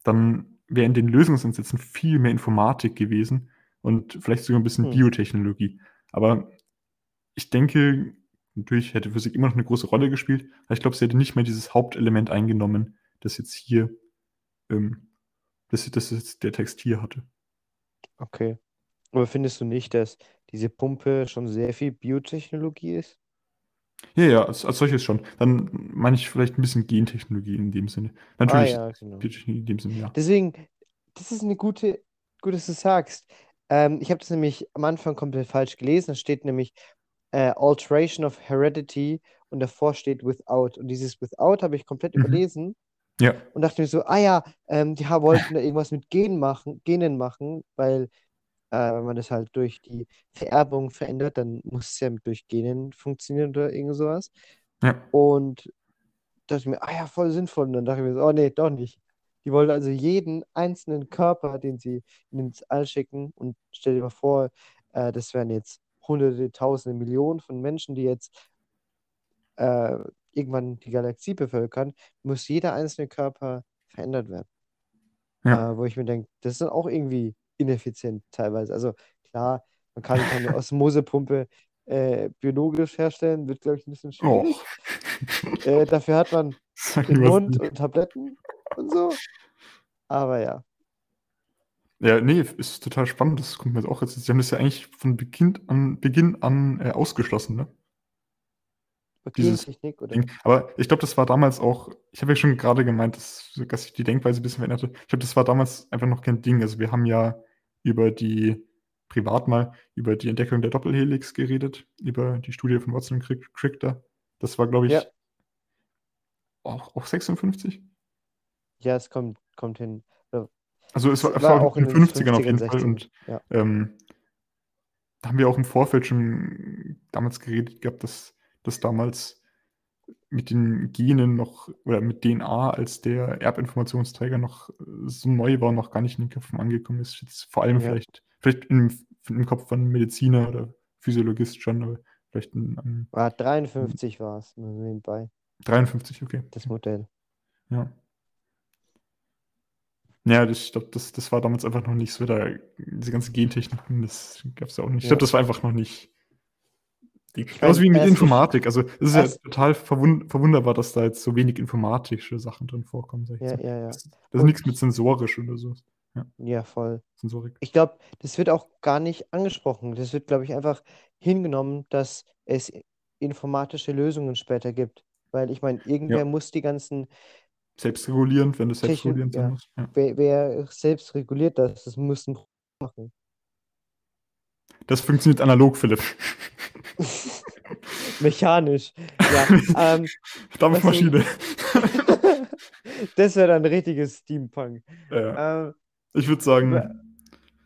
dann wäre in den Lösungsansätzen viel mehr Informatik gewesen und vielleicht sogar ein bisschen
Hm.
Biotechnologie. Aber ich denke, natürlich hätte Physik immer noch eine große Rolle gespielt, aber ich glaube, sie hätte nicht mehr dieses Hauptelement eingenommen, das jetzt hier, ähm, das, das jetzt der Text hier hatte.
Okay. Aber findest du nicht, dass diese Pumpe schon sehr viel Biotechnologie ist?
Ja, ja, als, als solches schon. Dann meine ich vielleicht ein bisschen Gentechnologie in dem Sinne.
Ah
Natürlich
ja, genau.
Biotechnologie in dem Sinne, ja.
Deswegen, das ist eine gute, gut, dass du sagst. Ähm, ich habe das nämlich am Anfang komplett falsch gelesen. Da steht nämlich äh, Alteration of Heredity und davor steht Without. Und dieses Without habe ich komplett
Mhm.
überlesen
Ja,
und dachte mir so, ah ja, ähm, die wollten da irgendwas mit Gen machen, Genen machen, weil äh, wenn man das halt durch die Vererbung verändert, dann muss es ja durch Genen funktionieren oder irgend sowas.
ja,
Und dachte ich mir, ah ja, voll sinnvoll. Und dann dachte ich mir so, oh nee, doch nicht. Die wollen also jeden einzelnen Körper, den sie ins All schicken, und stell dir mal vor, äh, das wären jetzt hunderte, tausende, Millionen von Menschen, die jetzt äh, irgendwann die Galaxie bevölkern, muss jeder einzelne Körper verändert werden.
ja.
Äh, wo ich mir denke, das ist dann auch irgendwie ineffizient teilweise. Also klar, man kann keine Osmosepumpe äh, biologisch herstellen, wird, glaube ich, ein bisschen schwierig.
Och.
Äh, dafür hat man den Mund und Tabletten und so. Aber ja,
Ja, nee, ist total spannend. Das kommt mir jetzt auch jetzt. Sie haben das ja eigentlich von Beginn an, Beginn an äh, ausgeschlossen, ne? Dieses
Gentechnik oder?
Ding. Aber ich glaube, das war damals auch, ich habe ja schon gerade gemeint, dass, dass sich die Denkweise ein bisschen verändert hat. Ich glaube, das war damals einfach noch kein Ding. Also wir haben ja über die, privat mal, über die Entdeckung der Doppelhelix geredet, über die Studie von Watson und Crick- Crichter. Das war, glaube ich,
Ja.
auch, auch 56.
Ja, es kommt, kommt hin.
Also es war,
Es war
war
auch
in den
den
50ern auf jeden
50ern,
Fall. Und
60ern, ja.
ähm, da haben wir auch im Vorfeld schon damals geredet gehabt, dass das damals mit den Genen noch oder mit DNA als der Erbinformationsträger noch äh, so neu war noch gar nicht in den Köpfen angekommen ist. Jetzt vor allem
Ja.
vielleicht, vielleicht im, im Kopf von Mediziner oder Physiologist schon, aber vielleicht in, ähm,
Ah, 53 war es, nebenbei,
53, okay.
das Modell.
Ja. Ja, das, ich glaube, das, das war damals einfach noch nicht so, da, diese ganze Gentechniken, das gab es ja auch nicht. Ich
Ja.
glaube, das war einfach noch nicht. Genauso wie mit Informatik. Also, es ist ja total verwund, verwunderbar, dass da jetzt so wenig informatische Sachen drin vorkommen. Sag ich
Ja,
mal.
ja, ja.
Das, das ist nichts mit sensorisch oder so.
Ja, voll.
Sensorik.
Ich glaube, das wird auch gar nicht angesprochen. Das wird, glaube ich, einfach hingenommen, dass es informatische Lösungen später gibt. Weil ich meine, irgendwer
Ja.
muss die ganzen,
Selbstregulierend, wenn das
Technik-
selbstregulierend sein
ja.
muss. Ja.
wer, wer selbst reguliert das, das muss ein machen.
Das funktioniert analog, Philipp.
Mechanisch. Ja, ähm,
Dampfmaschine.
das wäre dann richtiges Steampunk.
ja.
Ähm,
Ich würde sagen,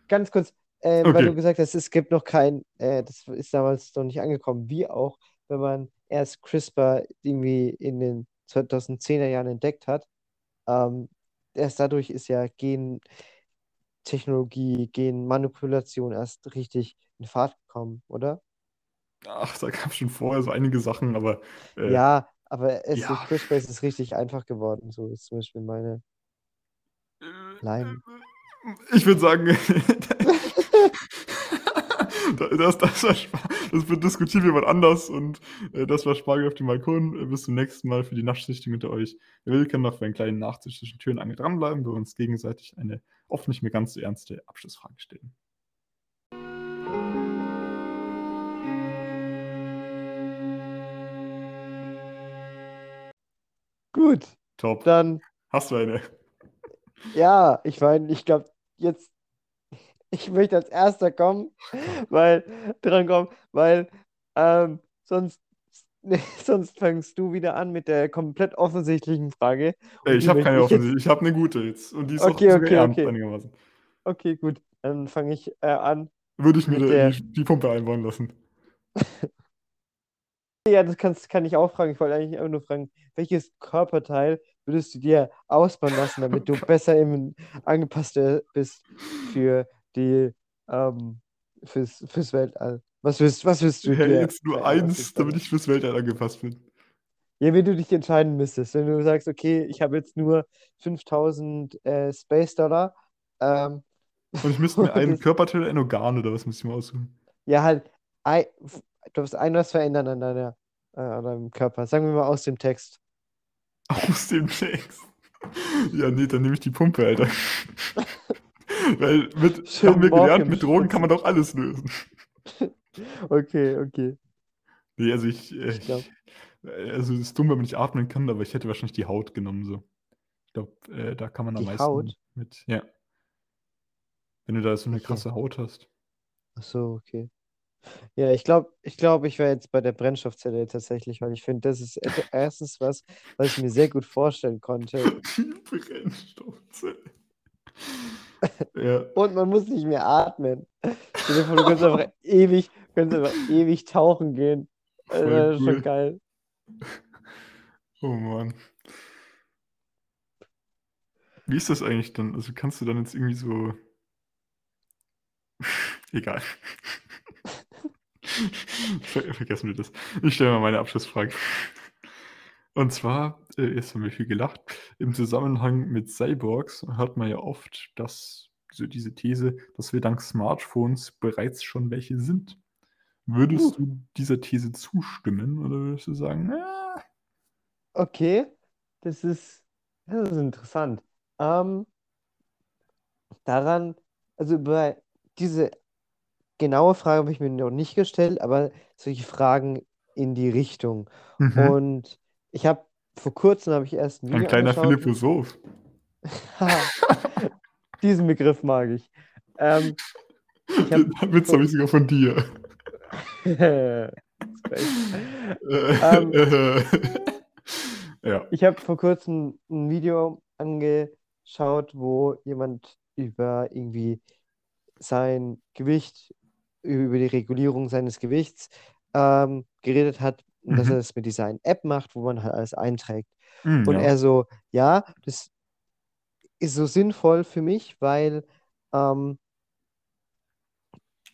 ganz kurz, äh, weil
Okay.
du gesagt hast, es gibt noch kein, äh, das ist damals noch nicht angekommen, wie auch, wenn man erst CRISPR irgendwie in den 2010er Jahren entdeckt hat. Ähm, erst dadurch ist ja Gentechnologie, Genmanipulation erst richtig in Fahrt gekommen, oder?
ach, da gab es schon vorher so einige Sachen, aber äh,
Ja, aber es
ja.
CRISPR ist richtig einfach geworden. So ist zum Beispiel meine Leim.
Ich würde sagen, das, das, war, das wird diskutieren wir mal anders und äh, das war Spargel auf dem Balkon. Bis zum nächsten Mal für die Nachtschichtung unter euch. Wer will, kann noch für einen kleinen Nachtisch zwischen Tür und Angel dranbleiben, wo wir uns gegenseitig eine oft nicht mehr ganz so ernste Abschlussfrage stellen.
Gut,
Top.
dann,
Hast du eine?
ja, ich meine, ich glaube, jetzt, ich möchte als erster kommen, weil, dran kommen, weil, ähm, sonst, nee, sonst fängst du wieder an mit der komplett offensichtlichen Frage.
Ey, ich habe keine
ich jetzt-
offensichtlich. Ich habe eine gute jetzt. Und die ist
Okay,
auch
okay,
ernst
okay.
einigermaßen.
Okay, gut, dann fange ich äh, an.
Würde ich mir
der-
die, die Pumpe einbauen lassen.
Ja, das kannst, kann ich auch fragen. Ich wollte eigentlich einfach nur fragen, welches Körperteil würdest du dir ausbauen lassen, damit du besser im, angepasst äh, bist für die, ähm, fürs, fürs Weltall? Was willst, was willst du
Ja,
dir?
jetzt nur eins, damit ich fürs Weltall angepasst bin.
Ja, wenn du dich entscheiden müsstest, wenn du sagst, okay, ich habe jetzt nur 5000 äh, Space Dollar, ähm,
Und ich müsste mir einen Körperteil ein Organ oder was müsste ich mir aussuchen?
ja, halt, ei, du darfst ein was verändern an deiner, äh, an deinem Körper. Sagen wir mal aus dem Text.
Aus dem Text. Ja, nee, dann nehme ich die Pumpe, Alter. Weil mit,
Schön
haben wir gelernt, mit Drogen kann man doch alles lösen.
Okay, okay.
Nee, also ich, äh,
Ich glaub-
ich also es ist dumm, wenn man nicht atmen kann, aber ich hätte wahrscheinlich die Haut genommen, so. Ich glaube, äh, da kann man am
Die
meisten
Haut?
mit, ja. Wenn du da so eine
Okay.
krasse Haut hast.
Ach so, okay. Ja, ich glaube, ich glaube, ich wäre jetzt bei der Brennstoffzelle tatsächlich, weil ich finde, das ist et- erstens was, was ich mir sehr gut vorstellen konnte.
Die Brennstoffzelle. ja,
Und man muss nicht mehr atmen. Du kannst einfach ewig, kannst einfach ewig tauchen gehen. Das
Voll
wäre schon
cool.
geil.
oh Mann. Wie ist das eigentlich dann? Also kannst du dann jetzt irgendwie so. Egal. Ver vergessen wir das. Ich stelle mal meine Abschlussfrage. Und zwar, äh, jetzt haben wir viel gelacht, im Zusammenhang mit Cyborgs hört man ja oft, dass so diese These, dass wir dank Smartphones bereits schon welche sind. Würdest
Uh.
du dieser These zustimmen oder würdest du sagen, ah,
Okay, das ist, das ist interessant. Ähm, daran, also bei diese genaue Frage habe ich mir noch nicht gestellt, aber solche Fragen in die Richtung.
Mhm.
Und ich habe vor kurzem habe ich erst ein
Ein kleiner
angeschaut.
Philosoph.
Diesen Begriff mag ich. Ähm, ich hab
Den Witz habe ich sogar von dir.
Ähm.
Äh, ja.
Ich habe vor kurzem ein Video angeschaut, wo jemand über irgendwie sein Gewicht, über die Regulierung seines Gewichts ähm, geredet hat und dass
Mhm.
er das mit dieser einen App macht, wo man halt alles einträgt.
Hm,
Und
ja.
er so, ja, das ist so sinnvoll für mich, weil ähm,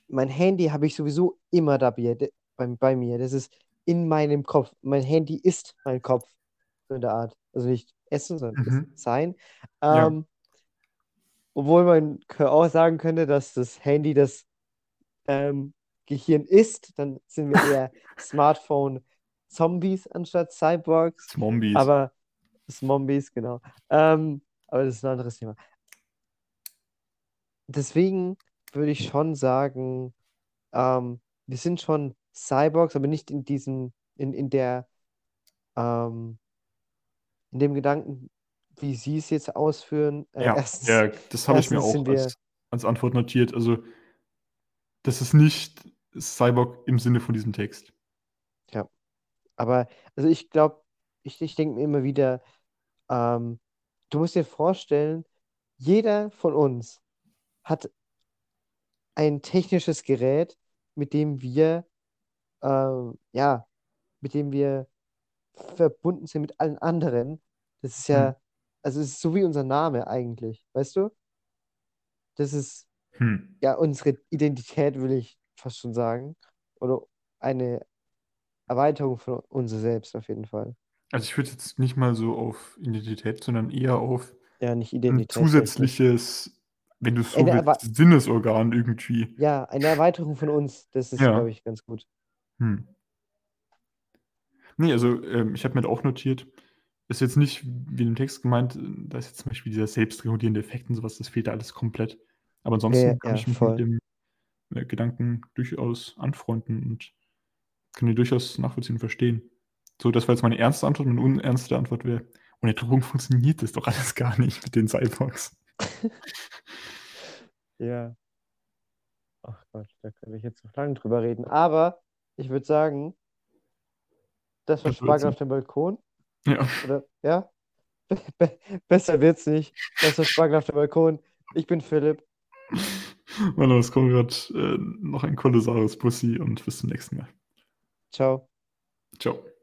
mein Handy habe ich sowieso immer dabei, bei, bei mir. Das ist in meinem Kopf. Mein Handy ist mein Kopf, so in der Art. Also nicht essen, sondern
Mhm.
sein.
Ja.
Ähm, obwohl man auch sagen könnte, dass das Handy das ähm, Gehirn ist, dann sind wir eher Smartphone-Zombies anstatt Cyborgs.
Zombies.
Aber Zombies, genau. Ähm, aber das ist ein anderes Thema. Deswegen würde ich schon sagen, ähm, wir sind schon Cyborgs, aber nicht in diesem, in, in der, ähm, in dem Gedanken, wie sie es jetzt ausführen. Äh,
ja,
erstens,
ja, das habe ich mir auch als, als Antwort notiert. Also, das ist nicht Cyborg im Sinne von diesem Text.
aber, also ich glaube, ich, ich denke mir immer wieder, ähm, du musst dir vorstellen, jeder von uns hat ein technisches Gerät, mit dem wir, ähm, ja, mit dem wir verbunden sind mit allen anderen. Das ist ja,
Hm.
also es ist so wie unser Name eigentlich, weißt du? Das ist
Hm.
ja unsere Identität, will ich fast schon sagen. Oder eine Erweiterung von uns selbst auf jeden Fall.
Also, ich würde jetzt nicht mal so auf Identität, sondern eher auf
Ja, nicht
ein
Identität, nicht.
zusätzliches, wenn du es so
Eine
willst, Sinnesorgan irgendwie.
ja, eine Erweiterung von uns, das ist,
Ja.
glaube ich, ganz gut.
Hm. Nee, also ähm, ich habe mir da auch notiert, ist jetzt nicht wie in dem Text gemeint, äh, da ist jetzt zum Beispiel dieser selbstregulierende Effekt und sowas, das fehlt da alles komplett. Aber ansonsten
ja,
kann
ja,
ich mich mit
voll.
dem äh, Gedanken durchaus anfreunden und kann ihn durchaus nachvollziehen und verstehen. So, das war jetzt meine ernste Antwort. Meine unernste Antwort wäre, ohne Drogen funktioniert das doch alles gar nicht mit den Cyborgs.
Ja. Ach Gott, da könnte ich jetzt noch lange drüber reden. Aber ich würde sagen, das war Spargel auf dem Balkon.
Ja.
Oder, ja? Be besser wird's nicht. Das war Spargel auf dem Balkon. Ich bin Philipp.
Mein Name ist Konrad, äh, noch ein kolossares Pussy und bis zum nächsten Mal.
Ciao.
Ciao.